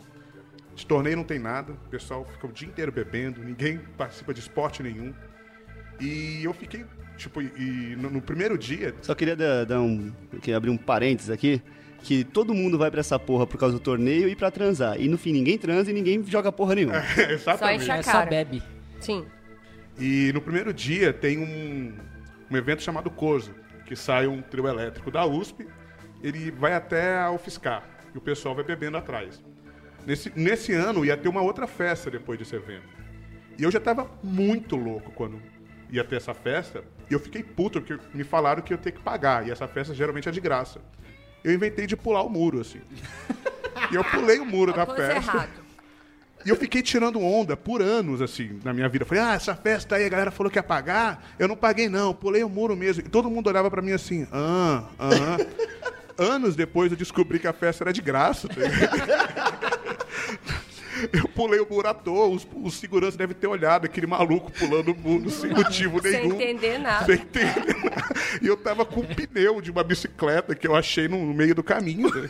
De torneio não tem nada, o pessoal fica o dia inteiro bebendo, ninguém participa de esporte nenhum. E eu fiquei, tipo, e no, no primeiro dia, Só queria dar, dar um. queria abrir um parênteses aqui. Que todo mundo vai pra essa porra por causa do torneio e pra transar. E no fim ninguém transa e ninguém joga porra nenhuma. <laughs> exatamente. enche a É só cara. bebe. Sim. E no primeiro dia tem um, um evento chamado COSO, que sai um trio elétrico da USP, ele vai até a UFSCar, e o pessoal vai bebendo atrás. Nesse, nesse ano ia ter uma outra festa depois desse evento. E eu já estava muito louco quando ia ter essa festa, e eu fiquei puto, porque me falaram que eu ia ter que pagar, e essa festa geralmente é de graça. Eu inventei de pular o muro, assim. <laughs> E eu pulei o muro da Pôs festa. errado. E eu fiquei tirando onda por anos, assim, na minha vida. Falei, ah, essa festa aí, a galera falou que ia pagar. Eu não paguei, não. Pulei o muro mesmo. E todo mundo olhava pra mim assim, ah, ah. <laughs> Anos depois eu descobri que a festa era de graça. tá? <laughs> Eu pulei o muro à toa. Os, os seguranças devem ter olhado aquele maluco pulando o muro sem motivo Sem nenhum. entender nada. Sem entender nada. E eu tava com um pneu de uma bicicleta que eu achei no meio do caminho. né?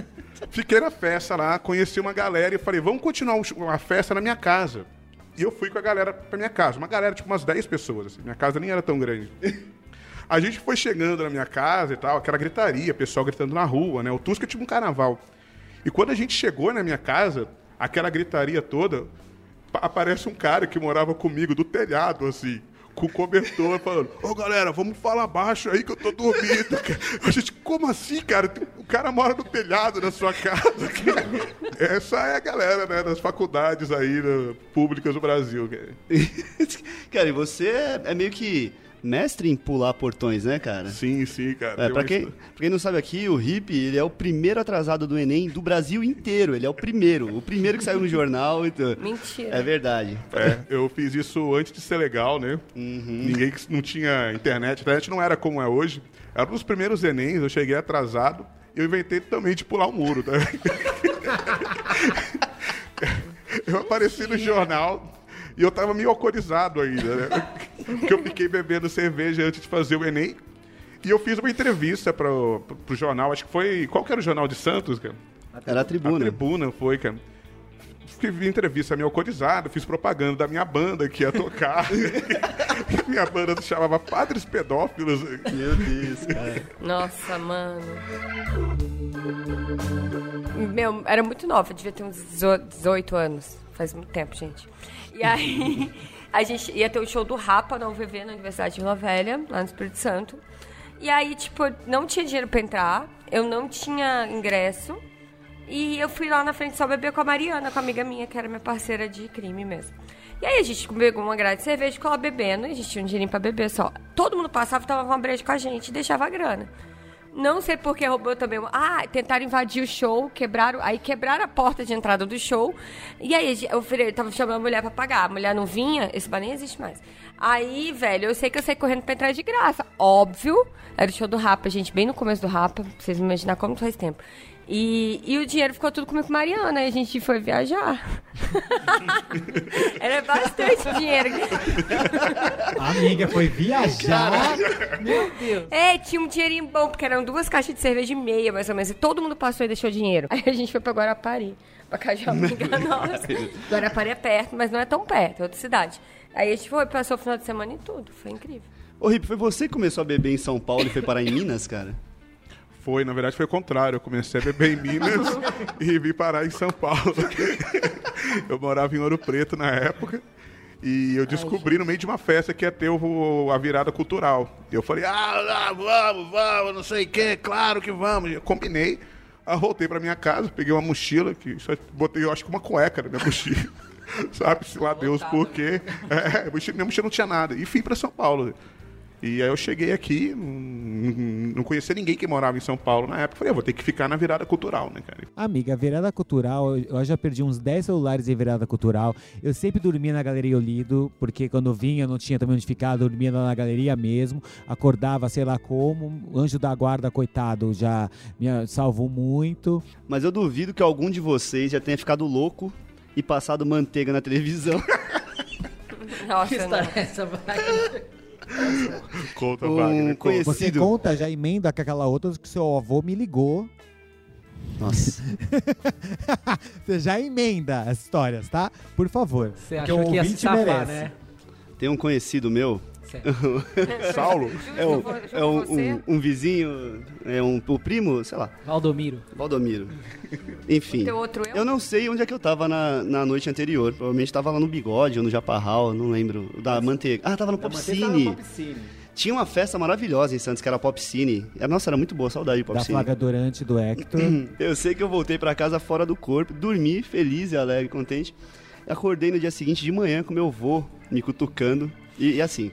<laughs> Fiquei na festa lá, conheci uma galera e falei, vamos continuar o show- a festa na minha casa. E eu fui com a galera pra minha casa. Uma galera, tipo, umas 10 pessoas. Assim. Minha casa nem era tão grande. A gente foi chegando na minha casa e tal, aquela gritaria, pessoal gritando na rua, né? O Tusca tinha um carnaval. E quando a gente chegou na minha casa, aquela gritaria toda, pa- aparece um cara que morava comigo do telhado, assim, com cobertor, <laughs> falando: Ô galera, vamos falar baixo aí que eu tô dormindo. <laughs> A gente, como assim, cara? O cara mora no telhado da sua casa. <laughs> Essa é a galera, né, das faculdades aí né, públicas do Brasil. cara. e você é meio que mestre em pular portões, né, cara? Sim, sim, cara. É, pra, quem, pra quem não sabe aqui, o Hip, ele é o primeiro atrasado do Enem do Brasil inteiro. Ele é o primeiro. O primeiro que saiu no jornal. Então, Mentira. é verdade. É, eu fiz isso antes de ser legal, né? Ninguém que não tinha internet. A internet não era como é hoje. Era um dos primeiros Enems, eu cheguei atrasado. E eu inventei também de pular o muro, tá? <laughs> eu apareci no jornal e eu tava meio alcoolizado ainda, né? <laughs> Porque eu fiquei bebendo cerveja antes de fazer o Enem. E eu fiz uma entrevista pro, pro, pro jornal, acho que foi. Qual que era o jornal de Santos, cara? Era a A tribuna. tribuna foi, cara. Fiz entrevista meio alcoolizado, fiz propaganda da minha banda que ia tocar. <laughs> minha banda se chamava Padres Pedófilos. Meu Deus, cara. Nossa, mano. Meu, era muito nova, devia ter uns 18 anos. Faz muito tempo, gente. E aí, <laughs> a gente ia ter o show do Rapa na UVV, na Universidade de Vila Velha, lá no Espírito Santo. E aí, tipo, não tinha dinheiro pra entrar, eu não tinha ingresso. E eu fui lá na frente só beber com a Mariana, com a amiga minha, que era minha parceira de crime mesmo. E aí a gente pegou uma grade de cerveja, ficou lá bebendo, e a gente tinha um dinheirinho pra beber só. Todo mundo passava, tomava uma breja com a gente e deixava a grana. Não sei por que roubou também. Ah, tentaram invadir o show, quebraram. Aí quebraram a porta de entrada do show. E aí eu falei, tava chamando a mulher pra pagar. A mulher não vinha, esse bar nem existe mais. Aí, velho, eu sei que eu saí correndo pra entrar de graça. Óbvio. Era o show do Rapa, gente, bem no começo do Rapa, pra vocês imaginar como faz tempo. E, e o dinheiro ficou tudo comigo com Mariana, aí a gente foi viajar. <laughs> Era bastante dinheiro. A amiga foi viajar. Meu Deus. É, tinha um dinheirinho bom, porque eram duas caixas de cerveja e meia, mais ou menos. E todo mundo passou e deixou dinheiro. Aí a gente foi pra Guarapari, pra casa de uma amiga nossa. Guarapari é perto, mas não é tão perto, é outra cidade. Aí a gente foi, passou o final de semana e tudo. Foi incrível. Ô, Hip, foi você que começou a beber em São Paulo e foi parar em Minas, cara? Foi, na verdade foi o contrário. Eu comecei a beber em Minas <laughs> e vim parar em São Paulo. eu morava em Ouro Preto na época. E eu descobri no meio de uma festa que ia ter o- a virada cultural. E eu falei, ah, ah, vamos, vamos, não sei o que, claro que vamos. Eu combinei. Aí voltei pra minha casa, peguei uma mochila, que só botei, eu acho que uma cueca na minha mochila. <laughs> Sabe, se lá Deus por quê. É, minha mochila não tinha nada. E fui pra São Paulo. E aí eu cheguei aqui, não, não conhecia ninguém que morava em São Paulo na época. Falei, eu vou ter que ficar na virada cultural, né, cara? Amiga, virada cultural, eu já perdi uns 10 celulares em virada cultural. Eu sempre dormia na Galeria Olido, porque quando eu vinha eu não tinha também onde ficar, eu dormia lá na galeria mesmo. Acordava, sei lá como. O anjo da guarda, coitado, já me salvou muito. Mas eu duvido que algum de vocês já tenha ficado louco e passado manteiga na televisão. <laughs> Que Nossa, não. história é essa, vai? <laughs> Conta, Um Wagner. conhecido- Você conta, já emenda com aquela outra que seu avô me ligou Nossa. <laughs> Você já emenda as histórias, tá? Por favor. Você achou o que ia se safar, merece. né? Tem um conhecido meu, <laughs> Saulo? é, um, é um, um- um vizinho, é um, o primo, sei lá, Valdomiro. Valdomiro. Enfim, Teu outro eu? eu não sei onde é que eu tava na, na noite anterior. Provavelmente tava lá no Bigode ou no Japarral, não lembro. Da Manteiga. Ah, tava no Pop Cine. Tinha uma festa maravilhosa em Santos, que era Pop Cine. É, Nossa, era muito boa, saudade de Pop Da Cine. Durante do Hector. <clears throat> Eu sei que eu voltei pra casa fora do corpo, dormi feliz e alegre, contente. Acordei no dia seguinte de manhã com meu avô me cutucando. E, e assim,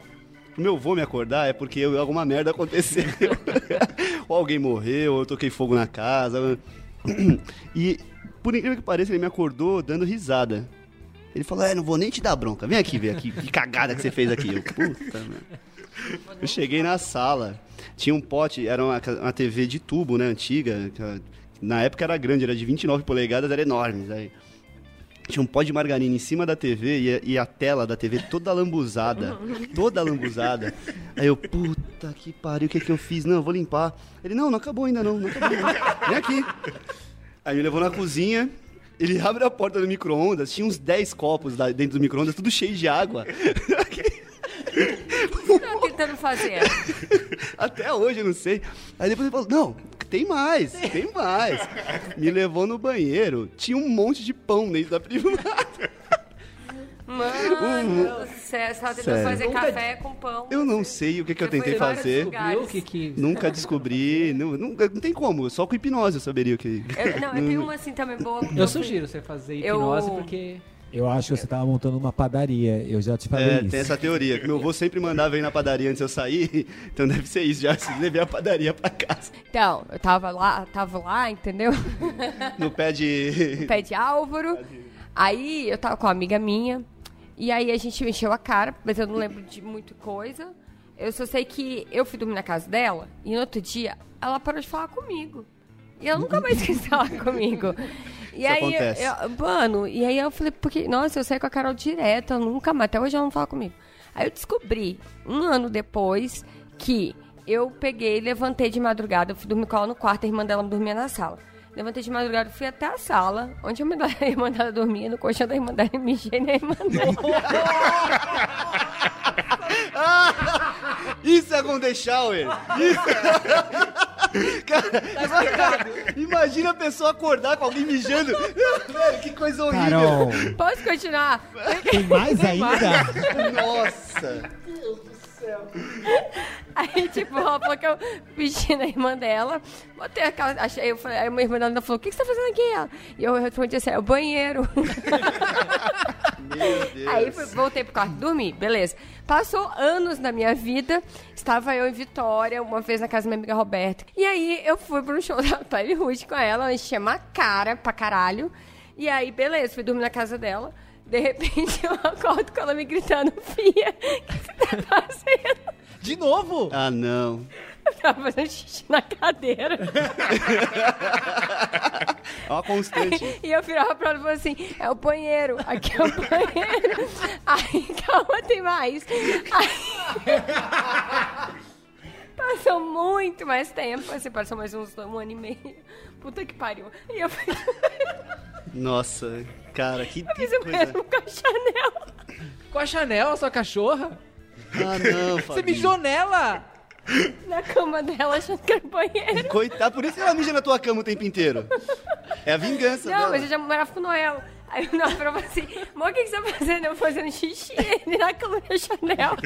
o meu avô me acordar é porque eu- alguma merda aconteceu. <laughs> ou alguém morreu, ou eu toquei fogo na casa. <clears throat> E, por incrível que pareça, ele me acordou dando risada. Ele falou, é, não vou nem te dar bronca. Vem aqui ver aqui, que cagada que você fez aqui. Eu, puta, merda. Eu cheguei na sala, tinha um pote, era uma, uma TV de tubo, né, antiga. Na época era grande, era de 29 polegadas, era enorme. Aí. Tinha um pó de margarina em cima da TV e a, e a tela da TV toda lambuzada. <laughs> toda lambuzada. Aí eu, puta que pariu, o que que eu fiz? Não, eu vou limpar. Ele, não, não acabou ainda não, não acabou ainda. Vem aqui. Aí me levou na cozinha, ele <laughs> abre a porta do micro-ondas, tinha uns 10 copos dentro do micro-ondas, tudo cheio de água. <laughs> O que você tá tentando fazer? Até hoje eu não sei. Aí depois ele falou: Não, tem mais, tem mais. Me levou no banheiro, tinha um monte de pão dentro da privada. Mano, você só tentando Sério. fazer Nunca- café com pão. Eu não sei o que, que eu tentei fazer. o que que... Nunca descobri. Não, nunca- não tem como, só com hipnose eu saberia o que. Eu- não, eu tenho uma assim também boa. <laughs> Eu sugiro você fazer Eu- hipnose porque... Eu acho que você tava montando uma padaria. Eu já te falei É, isso. tem essa teoria. que Meu avô sempre mandava ir na padaria antes de eu sair, <laughs> então deve ser isso. Já <laughs> levei a padaria pra casa. Então, eu tava lá, tava lá, entendeu? <laughs> No pé de. pé de Álvaro. Aí eu tava com uma amiga minha. E aí a gente encheu a cara, mas eu não lembro de muita coisa. Eu só sei que eu fui dormir na casa dela e no outro dia ela parou de falar comigo. E ela nunca mais quis falar comigo. E Isso aí, acontece. eu- mano, e aí eu falei, porque, nossa, eu saí com a Carol direto, ela nunca mais, até hoje ela não fala comigo. Aí eu descobri, um ano depois, que eu peguei, levantei de madrugada, eu fui dormir com ela no quarto, a irmã dela dormia na sala. Levantei de madrugada, fui até a sala, onde a irmã <laughs> dela- dormia, no colchão da irmã dela, e mijei na irmã dela. <laughs> Isso é Golden Shower! Isso! Cara, imagina, imagina a pessoa acordar com alguém mijando. Velho, que coisa horrível. Carol, Posso continuar? tem mais ainda? Nossa! Aí, tipo, ela falou que eu pedi na irmã dela, botei a calça, achei, eu falei, aí uma irmã dela falou, o que, que você tá fazendo aqui? Ela? E eu respondi assim, é o banheiro. Meu Deus. Aí voltei pro quarto dormir, beleza. Passou anos na minha vida, estava eu em Vitória, uma vez na casa da minha amiga Roberta. E aí eu fui pro show <laughs> da Tiny Ruth com ela, ela enchia uma cara pra caralho. E aí, beleza, fui dormir na casa dela. De repente <laughs> eu acordo com ela me gritando, Fia, o que você tá fazendo? De novo? Ah, não. Eu <laughs> tava fazendo xixi na cadeira. <laughs> É uma constante. E eu virava pra ela e falava assim: é o banheiro, aqui é o banheiro. <laughs> Aí, calma, tem mais. Aí, passou muito mais tempo, assim, passou mais uns um ano e meio. Puta que pariu. E eu fiz, Nossa, cara, que, eu fiz o coisa. mesmo com a Chanel. Com a Chanel, a sua cachorra? Ah, não, Você mijou nela? <laughs> Na cama dela, achando que era o banheiro. Coitado, por isso que ela mija na tua cama o tempo inteiro. É a vingança Não, dela. mas eu já morava com o Noel. Aí o Noel falou assim: amor, o que, que você tá fazendo? Eu fazendo xixi na cama da Chanel.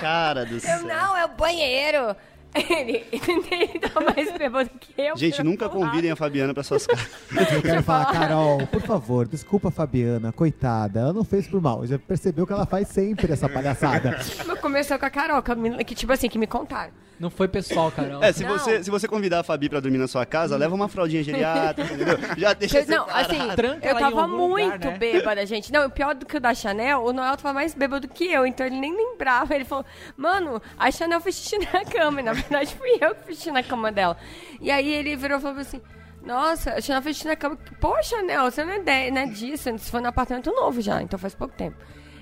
Cara do Eu, céu. não, é o banheiro. <laughs> Ele, ele tá mais bêbado que eu. Gente, nunca convidem a Fabiana pra suas casas. Eu quero <laughs> falar, Carol, por favor, desculpa a Fabiana, coitada. Ela não fez por mal. Já percebeu que ela faz sempre essa palhaçada. <laughs> Começou com a Carol, que, a menina- que tipo assim, que me contaram. Não foi pessoal, Carol. É, se Não. você, se você convidar a Fabi pra dormir na sua casa, leva uma fraldinha geriátrica, entendeu? Já deixa Eu- não, assim, Tranca eu tava algum lugar, muito né? bêbada, gente. Não, o pior do que o da Chanel, o Noel tava mais bêbado que eu, então ele nem lembrava. Ele falou, mano, a Chanel fez xixi na cama, e na verdade fui eu que fiz na cama dela. E aí ele virou e falou assim, nossa, a Chanel fez na cama. Pô, Chanel, você não é, de, não é disso, você foi no apartamento novo já, então faz pouco tempo.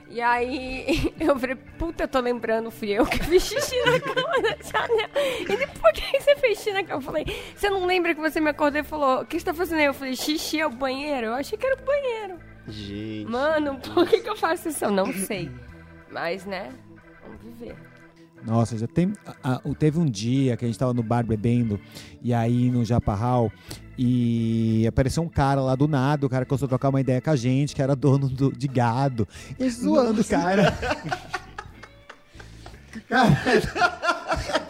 E aí <laughs> eu falei, puta, eu tô lembrando, fui eu que <laughs> fiz xixi na cama da janela. Ele, por que você fez xixi na cama? Eu falei, você não lembra que você me acordou e falou, o que você tá fazendo aí? Eu falei, xixi é o banheiro? Eu achei que era o banheiro. Gente. Mano, por que, que eu faço isso? Eu não sei. Mas, né, vamos viver. Nossa, já tem. a- a- teve um dia que a gente tava no bar bebendo, e aí no Japarral, e apareceu um cara lá do nada, o cara começou a trocar uma ideia com a gente, que era dono do- de gado. E zoando o cara. <laughs> <laughs>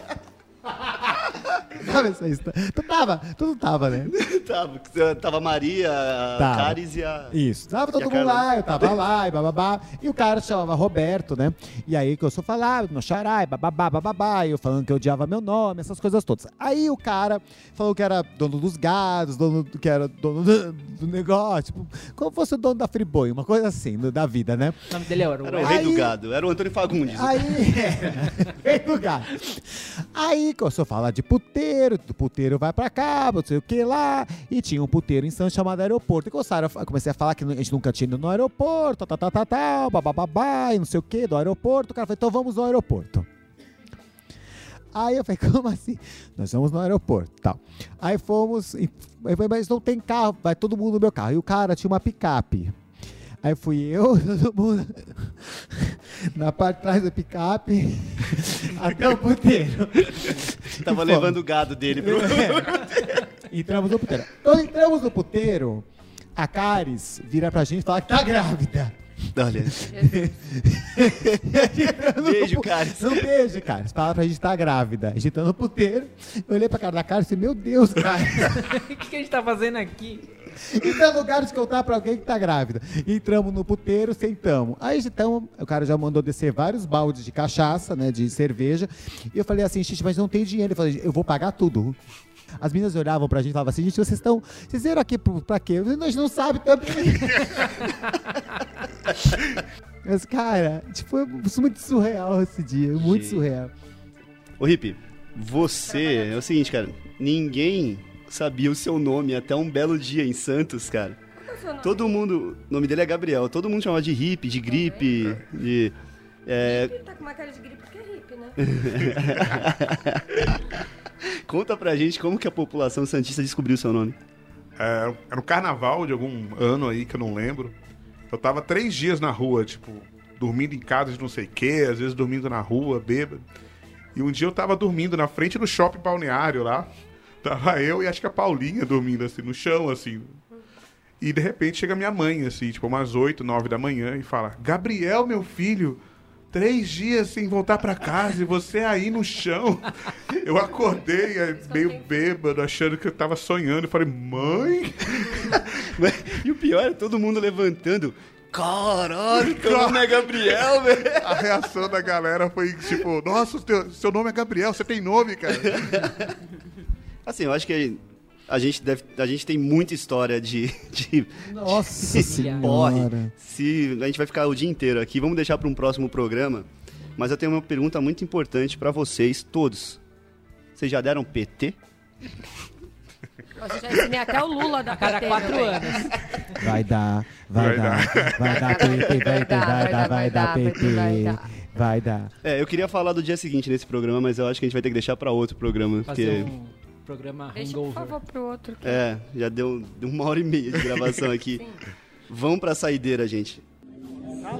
<laughs> Sabe essa história? Tu tava, tu não tava, né? <laughs> tava, tava a Maria, a Tava. Caris e a. Isso. Tava todo mundo lá, eu tava lá, e bababá. E o cara se chamava Roberto, né? E aí que eu sou falar, meu xará, e bababá, bababá. E eu falando que eu odiava meu nome, essas coisas todas. Aí o cara falou que era dono dos gados, dono do, que era dono do, do negócio. Tipo, como fosse o dono da Friboi, uma coisa assim, do- da vida, né? O nome dele era o Era o rei do Aí- gado, era o Antônio Fagundes. Aí, é, <laughs> rei do gado. Aí começou a falar de puteiro, do puteiro vai pra cá, não sei o que lá. E tinha um puteiro em Santos chamado aeroporto. E começaram, comecei a falar que a gente nunca tinha ido no aeroporto, tal, tal, tal, tal, bababá, e não sei o que, do aeroporto. O cara falou, então vamos no aeroporto. Aí eu falei, <laughs> como assim? Nós vamos no aeroporto, tal. Aí fomos, eu falei, mas não tem carro, vai todo mundo no meu carro. E o cara tinha uma picape. Aí fui eu, <laughs> todo mundo na parte de trás da picape, <laughs> até o puteiro. Tava E levando o gado dele pro. É. <laughs> Entramos no puteiro. Quando entramos no puteiro, a Caris vira pra gente e fala que tá grávida. Olha. <laughs> Beijo, Caris. Um beijo, Caris. Fala pra gente que tá grávida. A gente tá no puteiro. Eu olhei pra cara da Caris e falei, meu Deus, Caris. <laughs> O que, que a gente tá fazendo aqui? Então, no lugar de contar pra alguém que tá grávida. Entramos no puteiro, sentamos. Aí, então, o cara já mandou descer vários baldes de cachaça, né, de cerveja. E eu falei assim, gente, mas não tem dinheiro. Ele falou, eu vou pagar tudo. As meninas olhavam pra gente e falavam assim, gente, vocês estão... Vocês vieram aqui pra quê? Falei, Nós não sabem também. <laughs> Mas, cara, tipo, foi muito surreal esse dia. Muito Sim. surreal. Ô, Hip, você. É o seguinte, cara. Ninguém sabia o seu nome até um belo dia em Santos, cara. Todo mundo. O nome dele é Gabriel. Todo mundo chamava de Hip, de gripe, de. É, Ele tá com uma cara de gripe porque é hippie, né? <laughs> <laughs> conta pra gente como que a população santista descobriu seu nome. É, era um carnaval de algum ano aí que eu não lembro. Eu tava três dias na rua, tipo, dormindo em casa de não sei o quê, às vezes dormindo na rua, bêbado. E um dia eu tava dormindo na frente do shopping balneário lá. Tava eu e acho que a Paulinha dormindo assim, no chão, assim. E de repente chega minha mãe, assim, tipo, umas oito, nove da manhã, e fala: Gabriel, meu filho, três dias sem voltar pra casa e você aí no chão. Eu acordei meio bêbado, achando que eu tava sonhando. Eu falei, mãe? <laughs> E o pior é todo mundo levantando. Caralho, teu nome é Gabriel, <laughs> velho. A reação da galera foi tipo, nossa, seu, seu nome é Gabriel, você tem nome, cara. <laughs> Assim, eu acho que a gente, deve, a gente tem muita história de. de Nossa <laughs> porre. senhora. Se a gente vai ficar o dia inteiro aqui, vamos deixar para um próximo programa. Mas eu tenho uma pergunta muito importante para vocês todos. Vocês já deram PT? Nossa, já ensinei até o Lula da A cada PT quatro anos. Vai dar, vai, Vai dar, vai dar PT, vai dar, vai dar, vai dar PT, vai dar. vai dar. É, eu queria falar do dia seguinte nesse programa, mas eu acho que a gente vai ter que deixar para outro programa. Fazer Porque, um programa Deixa, por hangover. favor, pro outro. que- é, já deu, deu uma hora e meia de gravação aqui. <laughs> Vamos pra saideira, gente. Ah,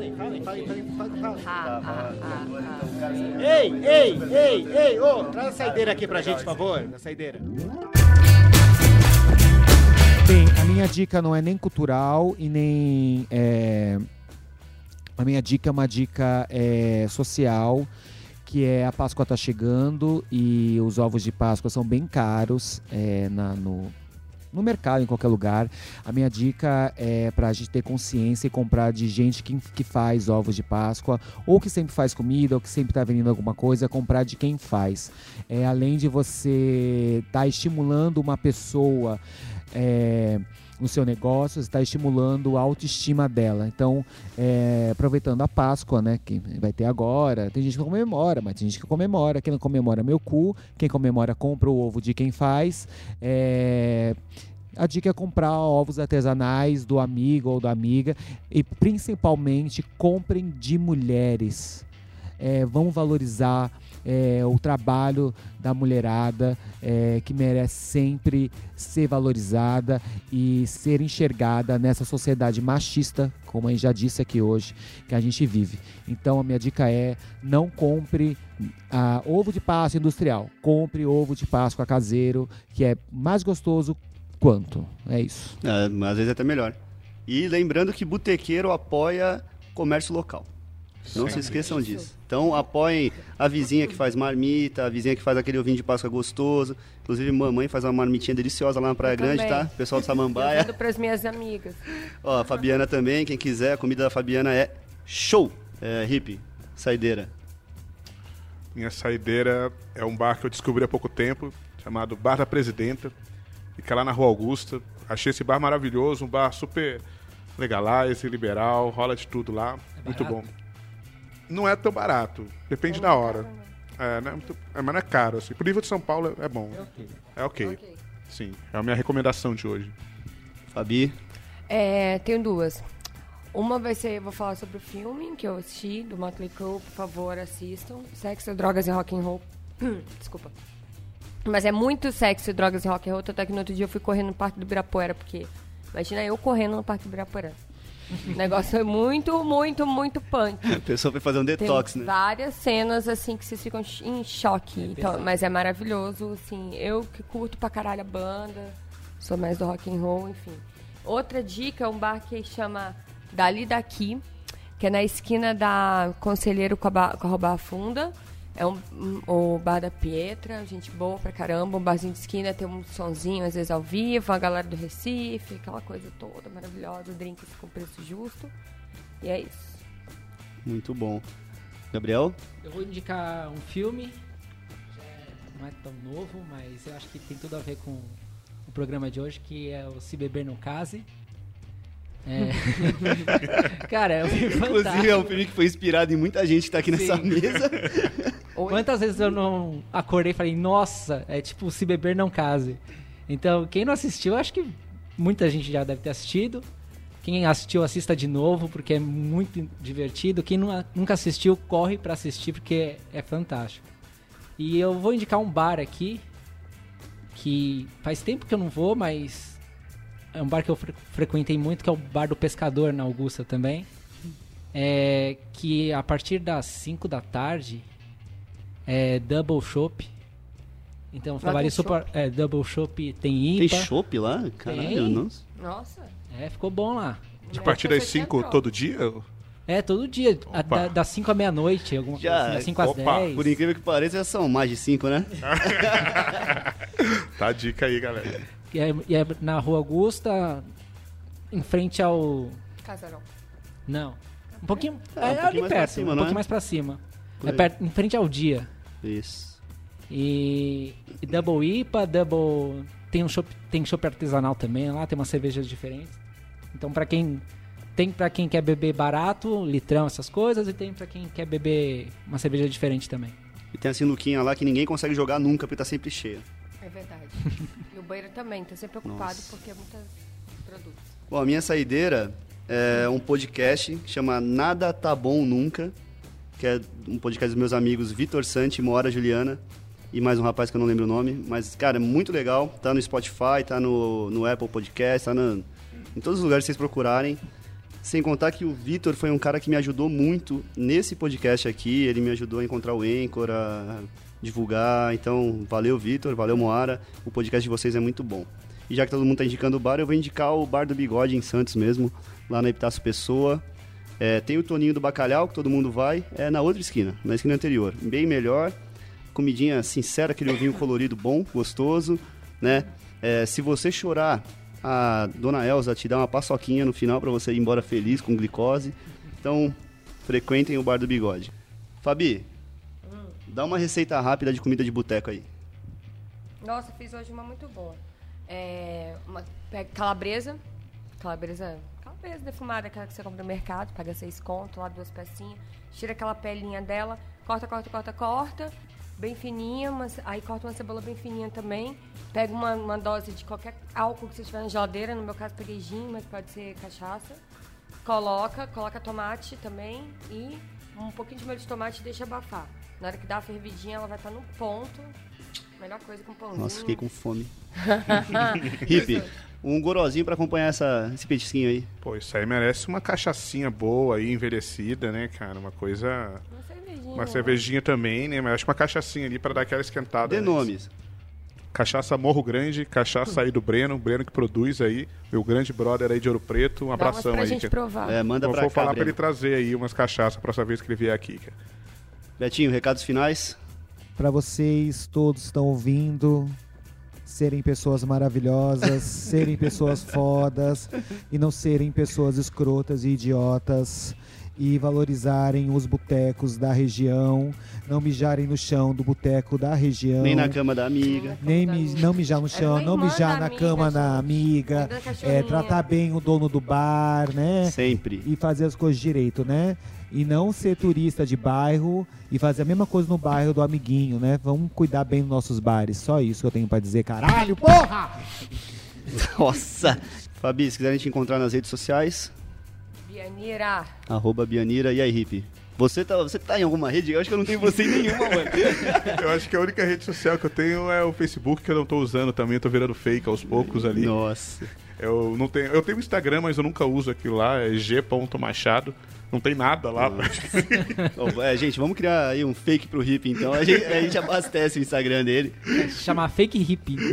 ah, ah, ah. Ei, ei, ei, ei, ô, traz a saideira aqui pra gente, por favor, na saideira. Bem, a minha dica não é nem cultural e nem. é, A minha dica é uma dica é, social, que é a Páscoa tá chegando e os ovos de Páscoa são bem caros é, na- no, no mercado, em qualquer lugar. A minha dica é pra gente ter consciência e comprar de gente que, que faz ovos de Páscoa, ou que sempre faz comida, ou que sempre tá vendendo alguma coisa, comprar de quem faz. É, além de você estar estimulando uma pessoa é, no seu negócio, está estimulando a autoestima dela. Então, é, aproveitando a Páscoa, né, que vai ter agora, tem gente que comemora, mas tem gente que comemora. Quem não comemora, meu cu. Quem comemora, compra o ovo de quem faz. É, a dica é comprar ovos artesanais do amigo ou da amiga e principalmente comprem de mulheres. É, vamos valorizar é, o trabalho da mulherada é, que merece sempre ser valorizada e ser enxergada nessa sociedade machista, como a gente já disse aqui hoje, que a gente vive. Então a minha dica é não compre ah, ovo de Páscoa industrial, compre ovo de Páscoa caseiro, que é mais gostoso quanto. É isso. É, às vezes é até melhor. E lembrando que botequeiro apoia comércio local. Não se esqueçam disso. Então apoiem a vizinha que faz marmita, a vizinha que faz aquele ovinho de Páscoa gostoso. Inclusive, mamãe faz uma marmitinha deliciosa lá na Praia Eu Grande, também. tá? Pessoal do Eu Samambaia. mando pras minhas amigas. Ó, a Fabiana também, quem quiser, a comida da Fabiana é show. É, hippie, saideira. Minha saideira é um bar que eu descobri há pouco tempo, chamado Bar da Presidenta. Fica lá na Rua Augusta. Achei esse bar maravilhoso, um bar super legalize, liberal, rola de tudo lá. muito barato? bom. Não é tão barato, depende da hora. É, não é muito, é, mas não é caro, assim. Pro nível de São Paulo é, é bom. É ok. Ok. Sim, é a minha recomendação de hoje. Fabi, É, tenho duas. Uma vai ser, eu vou falar sobre o filme que eu assisti, do Motley Crue, por favor, assistam. Sexo, Drogas e Rock and Roll. <clears throat> Desculpa. Mas é muito sexo, drogas e rock and roll, tanto é que no outro dia eu fui correndo no Parque do Ibirapuera, porque imagina eu correndo no Parque do Ibirapuera. O negócio é muito, muito, muito punk. a pessoa foi fazer um Tem detox, né? várias cenas, assim, que vocês ficam em choque. então, mas é maravilhoso, assim. Eu que curto pra caralho a banda, sou mais do rock and roll, enfim. Outra dica é um bar que chama Dali Daqui, que é na esquina da Conselheiro com a, Ba- com a Rua Funda. É um, um- o bar da Pietra, gente boa pra caramba, um barzinho de esquina, tem um sonzinho às vezes ao vivo, a galera do Recife, aquela coisa toda maravilhosa, drinks com preço justo. E é isso. Muito bom. Gabriel? Eu vou indicar um filme, já é- não é tão novo, mas eu acho que tem tudo a ver com o programa de hoje, que é o Se Beber Não Case. É. <laughs> Cara, é um filme Inclusive, é um filme que foi inspirado em muita gente que tá aqui nessa Sim. mesa. <laughs> Quantas vezes eu não acordei e falei, nossa, é tipo Se Beber Não Case. Então, quem não assistiu, acho que muita gente já deve ter assistido. Quem assistiu, assista de novo, porque é muito divertido. Quem nu- nunca assistiu, corre pra assistir, porque é fantástico. E eu vou indicar um bar aqui, que faz tempo que eu não vou, mas é um bar que eu fre- frequentei muito, que é o Bar do Pescador, na Augusta também. É, que a partir das 5 da tarde é Double Shop. Então, trabalhei tem super. É, Double Shop tem Tem IPA. chopp lá? Caralho, Tem. nossa. Nossa. É, ficou bom lá. De partir das 5 todo dia? É, todo dia, a- da- das 5 à meia-noite, alguma coisa assim, Já, das 5 às opa, 10. Por incrível que pareça, já são mais de cinco, né? <laughs> Tá a dica aí, galera. E é, e é na Rua Augusta, em frente ao. Casarão. Não. Um pouquinho. Ah, um é pouquinho ali mais pra perto, cima, um pouquinho é? mais pra cima. Por É aí. perto, em frente ao dia. Isso. E, e Double IPA, Double. Tem um chopp, tem chopp artesanal também lá, tem umas cervejas diferentes. Então, pra quem. Tem pra quem quer beber barato, litrão, essas coisas, e tem pra quem quer beber uma cerveja diferente também. E tem a sinuquinha lá que ninguém consegue jogar nunca porque tá sempre cheia. É verdade. <laughs> e o banheiro também, tô sempre ocupado Nossa. porque é muitos produtos. Bom, a minha saideira é um podcast que chama Nada Tá Bom Nunca, que é um podcast dos meus amigos Vitor Santi Moara Juliana, e mais um rapaz que eu não lembro o nome, mas, cara, é muito legal, tá no Spotify, tá no, no Apple Podcast, tá em todos os lugares que vocês procurarem. Sem contar que o Vitor foi um cara que me ajudou muito nesse podcast aqui, ele me ajudou a encontrar o Anchor, a divulgar, então valeu Vitor, valeu Moara, o podcast de vocês é muito bom. E já que todo mundo tá indicando o bar, eu vou indicar o Bar do Bigode em Santos mesmo, lá na Epitácio Pessoa. É, tem o Toninho do Bacalhau, que todo mundo vai, é na outra esquina, na esquina anterior. Bem melhor, comidinha sincera, aquele ovinho colorido bom, gostoso, né? É, se você chorar, a Dona Elza te dá uma paçoquinha no final para você ir embora feliz com glicose. Então, frequentem o Bar do Bigode. Fabi, dá uma receita rápida de comida de boteco aí. Nossa, fiz hoje uma muito boa. É, uma calabresa. Calabresa. Calabresa defumada, aquela que você compra no mercado, paga seis conto, lá duas pecinhas. Tira aquela pelinha dela, corta, corta, corta, corta. bem fininha, uma- aí corta uma cebola bem fininha também. Pega uma, uma dose de qualquer álcool que você tiver na geladeira, no meu caso peguei gin, mas pode ser cachaça. Coloca, coloca tomate também e um pouquinho de molho de tomate e deixa abafar. Na hora que dá a fervidinha, ela vai estar no ponto. Melhor coisa com pãozinho. Nossa, fiquei com fome. <laughs> Hip, um gorozinho pra acompanhar essa, esse petisquinho aí. Pô, isso aí merece uma cachaçinha boa aí, envelhecida, né, cara? Uma coisa. Uma cervejinha. Uma né? cervejinha também, né? Mas acho que uma cachaçinha ali pra dar aquela esquentada. Dê antes. nomes. Cachaça Morro Grande, cachaça aí do Breno, Breno que produz aí, meu grande brother aí de Ouro Preto, um Dá abração pra aí. gente provar. É, manda Eu pra vou cá, falar pra Breno. ele trazer aí umas cachaças a próxima vez que ele vier aqui, cara. Betinho, recados finais. Para vocês todos que estão ouvindo, serem pessoas maravilhosas, <laughs> serem pessoas fodas e não serem pessoas escrotas e idiotas e valorizarem os botecos da região, não mijarem no chão do boteco da região. Nem na cama da amiga. Nem mi- não mijar no chão, É não mijar na amiga, cama da amiga, da é, tratar bem o dono do bar, né? Sempre. e fazer as coisas direito, né? E não ser turista de bairro e fazer a mesma coisa no bairro do amiguinho, né? Vamos cuidar bem dos nossos bares. Só isso que eu tenho pra dizer, caralho, porra! Nossa! Fabi, se quiserem te encontrar nas redes sociais, Bianira. arroba Bianira e aí, Hip. Você tá, você tá em alguma rede? Eu acho que eu não tenho você em nenhuma, mano. <laughs> Eu acho que a única rede social que eu tenho é o Facebook, que eu não tô usando também, eu tô virando fake aos poucos ali. Nossa. Eu não tenho, eu tenho Instagram, mas eu nunca uso aquilo lá, é g.machado. Não tem nada lá. <laughs> Bom, é, gente, vamos criar aí um fake pro Hip, então. A gente, a gente abastece o Instagram dele. Chamar fake hippie. <laughs>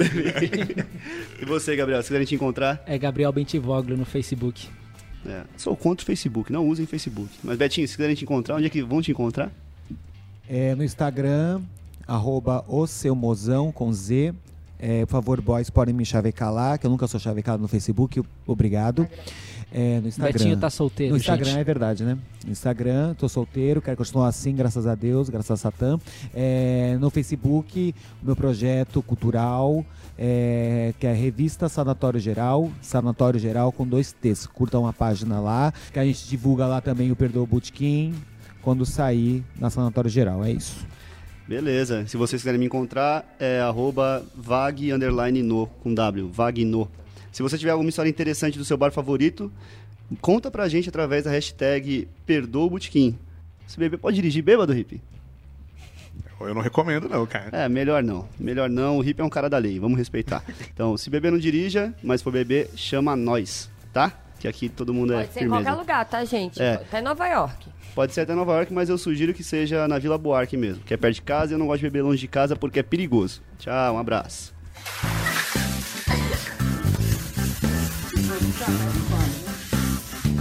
E você, Gabriel, se quiserem te encontrar? É Gabriel Bentivoglio no Facebook. É, sou contra o Facebook, não usem Facebook. Mas, Betinho, se quiserem te encontrar, onde é que vão te encontrar? É, no Instagram, arroba o seu mozão com Z. É, por favor, boys, podem me chavecar lá, que eu nunca sou chavecado no Facebook. Obrigado. É, no Instagram. Betinho tá solteiro, No Instagram gente. é verdade, né? No Instagram, tô solteiro, quero continuar assim, graças a Deus, graças a Satã. É, no Facebook, o meu projeto cultural, é, que é a revista Sanatório Geral, Sanatório Geral com dois T's. Curtam a página lá, que a gente divulga lá também o Perdoa Botequim, quando sair na Sanatório Geral. É isso. Beleza. Se vocês quiserem me encontrar, é arroba vag no, com W, vagno. Se você tiver alguma história interessante do seu bar favorito, conta pra gente através da hashtag Perdoa o Botequim. Esse bebê pode dirigir bêbado, Hip? Eu não recomendo, não, cara. É, melhor não. Melhor não. O Hip é um cara da lei, vamos respeitar. Então, se beber não dirija, mas se for beber, chama nós, tá? Que aqui todo mundo é Pode ser em firmeza. qualquer lugar, tá, gente? É. Até Nova York. Pode ser até Nova York, mas eu sugiro que seja na Vila Buarque mesmo, que é perto de casa e eu não gosto de beber longe de casa porque é perigoso. Tchau, um abraço.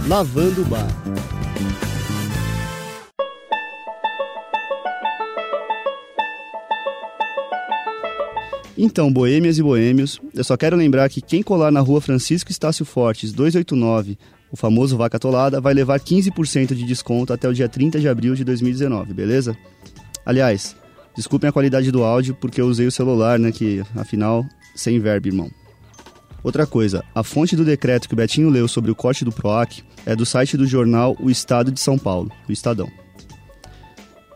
Lavando o bar. Então, boêmias e boêmios, eu só quero lembrar que quem colar na rua Francisco Estácio Fortes 289, o famoso Vaca Atolada, vai levar 15% de desconto até o dia 30 de abril de 2019, beleza? Aliás, desculpem a qualidade do áudio porque eu usei o celular, né, que afinal, sem verbo, irmão. Outra coisa, a fonte do decreto que o Betinho leu sobre o corte do PROAC é do site do jornal O Estado de São Paulo, o Estadão.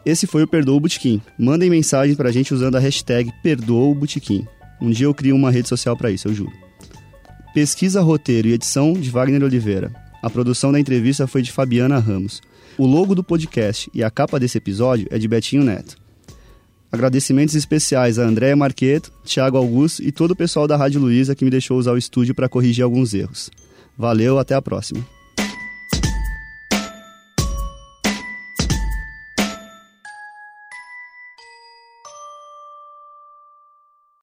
Esse foi o Perdoa o Botequim. Mandem mensagem pra gente usando a hashtag Perdoa o Botequim. Um dia eu crio uma rede social pra isso, eu juro. Pesquisa, roteiro e edição de Wagner Oliveira. A produção da entrevista foi de Fabiana Ramos. O logo do podcast e a capa desse episódio é de Betinho Neto. Agradecimentos especiais a Andréia Marqueto, Thiago Augusto e todo o pessoal da Rádio Luiza que me deixou usar o estúdio para corrigir alguns erros. Valeu, até a próxima.